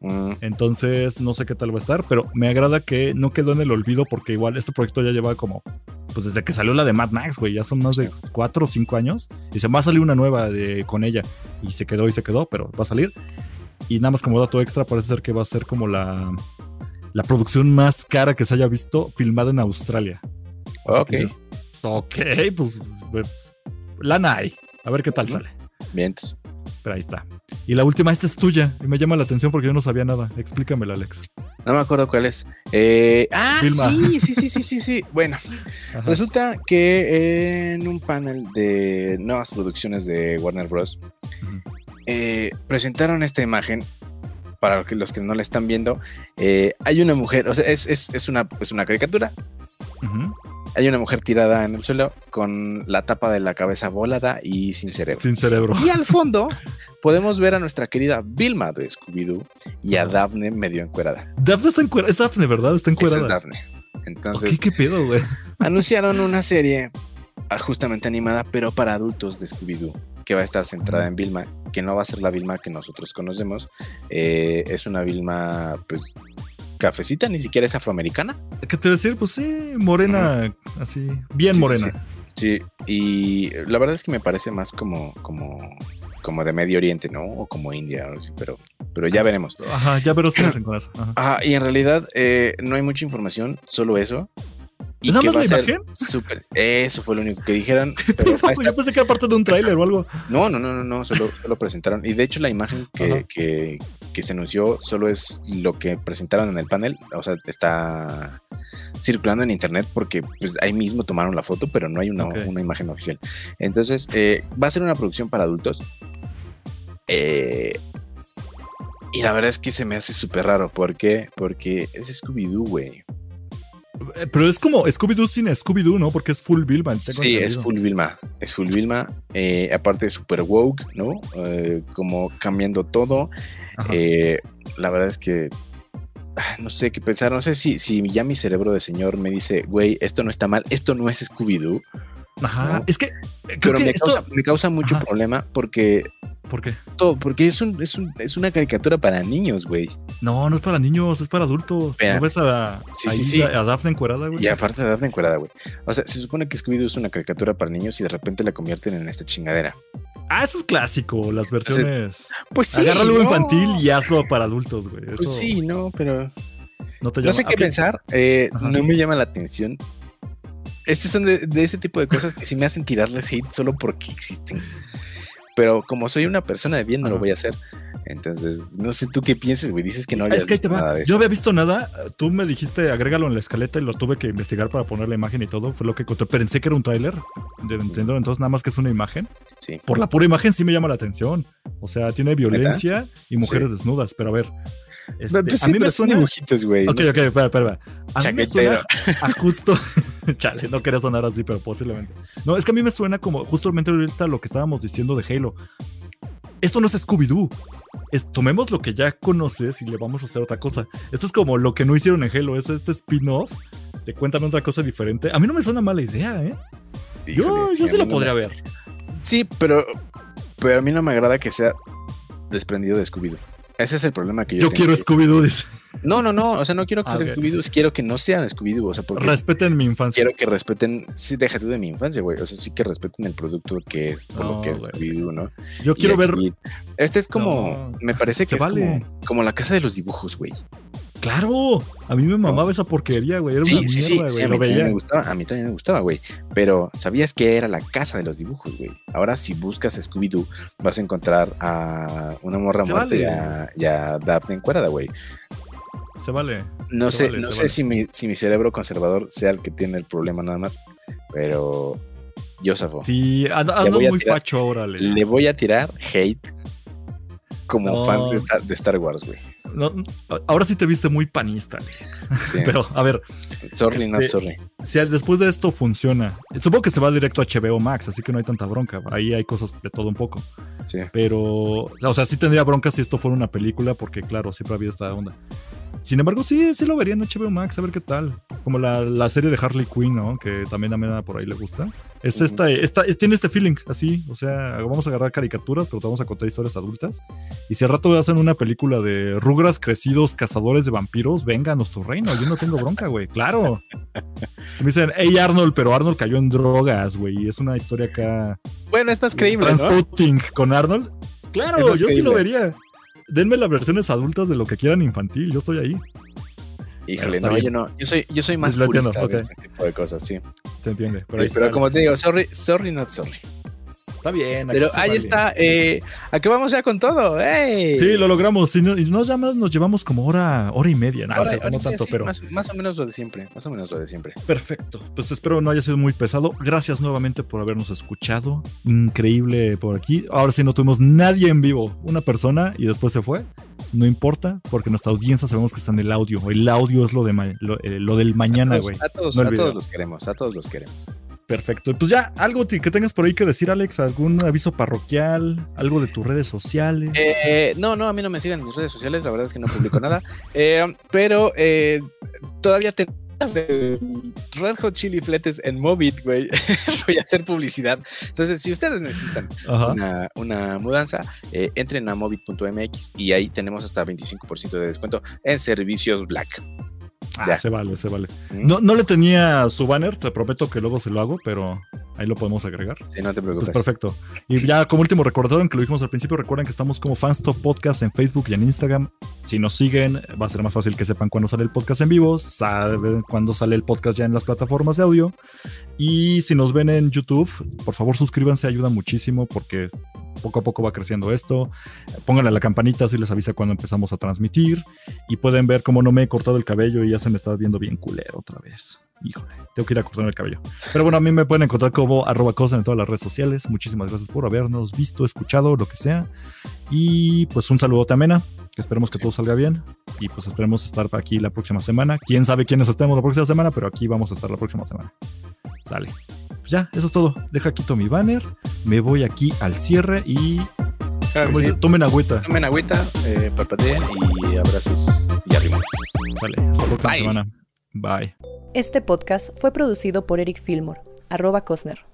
S2: Mm. Entonces, no sé qué tal va a estar, pero me agrada que no quedó en el olvido porque igual este proyecto ya lleva como, pues desde que salió la de Mad Max, güey, ya son más de cuatro o cinco años. Y se va a salir una nueva de, con ella. Y se quedó y se quedó, pero va a salir. Y nada más como dato extra, parece ser que va a ser como la, la producción más cara que se haya visto filmada en Australia.
S3: ok.
S2: ok, pues, pues lana hay. A ver qué tal sale.
S3: Mientes.
S2: Pero ahí está. Y la última, esta es tuya. Y me llama la atención porque yo no sabía nada. Explícamela, Alex.
S3: No me acuerdo cuál es. Eh, ah, sí, sí, sí, sí, sí, sí. <laughs> Bueno, resulta que en un panel de nuevas producciones de Warner Bros. Eh, presentaron esta imagen. Para los que no la están viendo, eh, hay una mujer, o sea, es, es, una, es una caricatura. Hay una mujer tirada en el suelo con la tapa de la cabeza volada y sin cerebro.
S2: Sin cerebro.
S3: Y al fondo podemos ver a nuestra querida Vilma de Scooby-Doo y a Daphne medio encuerada.
S2: Daphne está encuerada. Es Daphne, ¿verdad? Está encuerada.
S3: es Daphne. Entonces.
S2: ¿Qué pedo, güey?
S3: Anunciaron una serie ah, justamente animada, pero para adultos de Scooby-Doo, que va a estar centrada en Vilma, que no va a ser la Vilma que nosotros conocemos. Eh, es una Vilma, pues, cafecita, ni siquiera es afroamericana.
S2: ¿Qué te decir? Pues sí, morena, así, bien morena.
S3: Sí, y la verdad es que me parece más como, como, como de Medio Oriente, ¿no? O como India, pero, pero ya veremos.
S2: Ajá, ya veremos qué hacen con eso.
S3: Ajá. y en realidad eh, no hay mucha información, solo eso.
S2: ¿Y ¿Nada más la imagen?
S3: Super, eso fue lo único que dijeron. <laughs>
S2: Pero Yo pensé que era parte de un tráiler o algo.
S3: No, no, no, no, no, solo, lo presentaron. Y de hecho la imagen que, que, que, se anunció solo es lo que presentaron en el panel. O sea, está circulando en internet porque pues ahí mismo tomaron la foto, pero no hay una, una imagen oficial. Entonces, eh, va a ser una producción para adultos. Eh, y la verdad es que se me hace súper raro. ¿Por qué? Porque es Scooby-Doo, güey.
S2: Eh, pero es como Scooby-Doo sin Scooby-Doo, ¿no? Porque es full Vilma.
S3: Sí, es full Vilma. Es full Vilma. Eh, aparte, super woke, ¿no? Eh, como cambiando todo. la verdad es que ah, no sé qué pensar. No sé si, si ya mi cerebro de señor me dice, güey, esto no está mal, esto no es Scooby-Doo.
S2: Ajá. Es que.
S3: Pero me, causa, me, causa, mucho problema porque
S2: ¿Por qué?
S3: Todo, porque es, un, es, un, es una caricatura para niños, güey.
S2: No, no es para niños, es para adultos. ¿No ves a,
S3: sí, sí, sí.
S2: a Daphne encuerada, güey?
S3: Y aparte de Daphne encuerada, güey. O sea, se supone que Scooby-Doo es una caricatura para niños y de repente la convierten en esta chingadera.
S2: Ah, eso es clásico, las versiones.
S3: pues sí.
S2: Agárralo infantil y hazlo para adultos, güey.
S3: Pues sí, no, pero. No, te no sé qué pensar. Eh, no me llama la atención. Estos son de, de, ese tipo de cosas que sí me hacen tirarles hate solo porque existen pero como soy una persona de bien, no lo voy a hacer. Entonces, no sé tú qué pienses, güey. Dices que no había visto nada de
S2: Yo había visto nada. Tú me dijiste, agrégalo en la escaleta y lo tuve que investigar para poner la imagen y todo. Fue lo que encontré. Pensé que era un tráiler. Entiendo, entonces nada más que es una imagen.
S3: Sí.
S2: Por la pura imagen sí me llama la atención. O sea, tiene violencia y mujeres desnudas. Pero a ver,
S3: este, a mí me suena dibujitos, güey.
S2: Ok, ok, espera, espera. A mí me suena a justo. <laughs> Chale, no quería sonar así, pero posiblemente. No, es que a mí me suena como justamente ahorita lo que estábamos diciendo de Halo. Esto no es Scooby-Doo. Es, tomemos lo que ya conoces y le vamos a hacer otra cosa. Esto es como lo que no hicieron en Halo, es este spin-off. Te cuentan otra cosa diferente. A mí no me suena mala idea, ¿eh? yo, yo sí, lo podría ver.
S3: Sí, pero, pero a mí no me agrada que sea desprendido de Scooby-Doo. Ese es el problema que yo
S2: Yo quiero Scooby-Doo.
S3: No, no, no. O sea, no quiero que ah, sea Scooby-Doo. Quiero que no sean Scooby-Doo. O sea, porque
S2: respeten mi infancia.
S3: Quiero que respeten. Sí, deja tú de mi infancia, güey. O sea, sí que respeten el producto que es, por lo que es Scooby-Doo, ¿no?
S2: Yo quiero ver.
S3: Este es como. me parece que es como, como la casa de los dibujos, güey.
S2: Claro, a mí me mamaba esa porquería, güey. Era una mierda, güey.
S3: a, mí también me gustaba, a mí también me gustaba, güey. Pero sabías que era la casa de los dibujos, güey. Ahora, si buscas Scooby-Doo, vas a encontrar a una morra muerta y, a, Daphne encuerada, güey.
S2: Se vale.
S3: No sé, no sé si, mi, si mi cerebro conservador sea el que tiene el problema nada más, pero yo safo.
S2: Sí, ando, muy facho ahora.
S3: Le voy a tirar hate como fan de Star Wars, güey
S2: ahora sí te viste muy panista, Alex. <laughs> Pero, a ver.
S3: Sorry, no este, sorry.
S2: Si después de esto funciona, supongo que se va directo a HBO Max, así que no hay tanta bronca. Ahí hay cosas de todo un poco.
S3: Sí.
S2: Pero, o sea, sí tendría bronca si esto fuera una película, porque claro, siempre había esta onda. Sin embargo, sí, sí lo vería en HBO Max, a ver qué tal. Como la, serie de Harley Quinn, ¿no? Que también a mí por ahí le gusta. Es esta, esta, tiene este feeling así, o sea, vamos a agarrar caricaturas, pero te vamos a contar historias adultas. Y si al rato hacen una película de rugras crecidos, cazadores de vampiros, venga a nuestro reino, yo no tengo bronca, güey, claro. Se me dicen, hey Arnold, pero Arnold cayó en drogas, güey, y es una historia acá.
S3: Bueno, es más creíble.
S2: Transporting con Arnold. Claro, yo sí lo vería denme las versiones adultas de lo que quieran infantil, yo estoy ahí.
S3: Híjole, no, yo no, yo soy, yo soy más purista de este tipo de cosas, sí.
S2: Se entiende.
S3: pero como te digo, sorry, sorry, not sorry.
S2: Está bien.
S3: Pero ahí está. Eh, ¿A qué vamos ya con todo?
S2: Sí, lo logramos. Y nos, nos llevamos como hora, hora y media. no tanto, pero.
S3: Más, o menos lo de siempre. Más o menos lo de siempre.
S2: Perfecto. Pues espero no haya sido muy pesado. Gracias nuevamente por habernos escuchado. Increíble por aquí. Ahora sí no tuvimos nadie en vivo. Una persona y después se fue. No importa, porque nuestra audiencia sabemos que está en el audio. El audio es lo, de eh, lo, del mañana, güey.
S3: A, todos, a todos los queremos. A todos los queremos.
S2: Perfecto. Pues ya, algo que tengas por ahí que decir, Alex, algún aviso parroquial, algo de tus redes sociales.
S3: Eh, no, no, a mí no me sigan en mis redes sociales, la verdad es que no publico nada. <laughs> Eh, pero eh, todavía de Red Hot Chili Fletes en Mobit, güey. <laughs> Voy a hacer publicidad. Entonces, si ustedes necesitan una, mudanza, eh, entren a mobit.mx y ahí tenemos hasta 25% de descuento en servicios Black.
S2: Ah, se vale, se vale. No, no le tenía su banner, te prometo que luego se lo hago, pero ahí lo podemos agregar.
S3: Sí, no te preocupes.
S2: Pues perfecto. Y ya como último recordatorio, que lo dijimos al principio, recuerden que estamos como Fanstop Podcast en Facebook y en Instagram. Si nos siguen, va a ser más fácil que sepan cuándo sale el podcast en vivo, saben cuándo sale el podcast ya en las plataformas de audio. Y si nos ven en YouTube, por favor suscríbanse, ayuda muchísimo porque poco a poco va creciendo esto. Pónganle a la campanita si les avisa cuando empezamos a transmitir. Y pueden ver cómo no me he cortado el cabello y ya se me está viendo bien culero otra vez. Híjole, tengo que ir a cortarme el cabello. Pero bueno, a mí me pueden encontrar como arroba cosa en todas las redes sociales. Muchísimas gracias por habernos visto, escuchado, lo que sea. Y pues un saludo también que esperemos que todo salga bien. Y pues esperemos estar aquí la próxima semana. Quién sabe quiénes estemos la próxima semana, pero aquí vamos a estar la próxima semana. Sale. Pues ya, eso es todo. Deja quito mi banner. Me voy aquí al cierre y. tomen agüita.
S3: Tomen agüita, eh, y abrazos y arriba.
S2: Sale. Hasta la próxima semana. Bye.
S1: Este podcast fue producido por Eric Fillmore, arroba Cosner.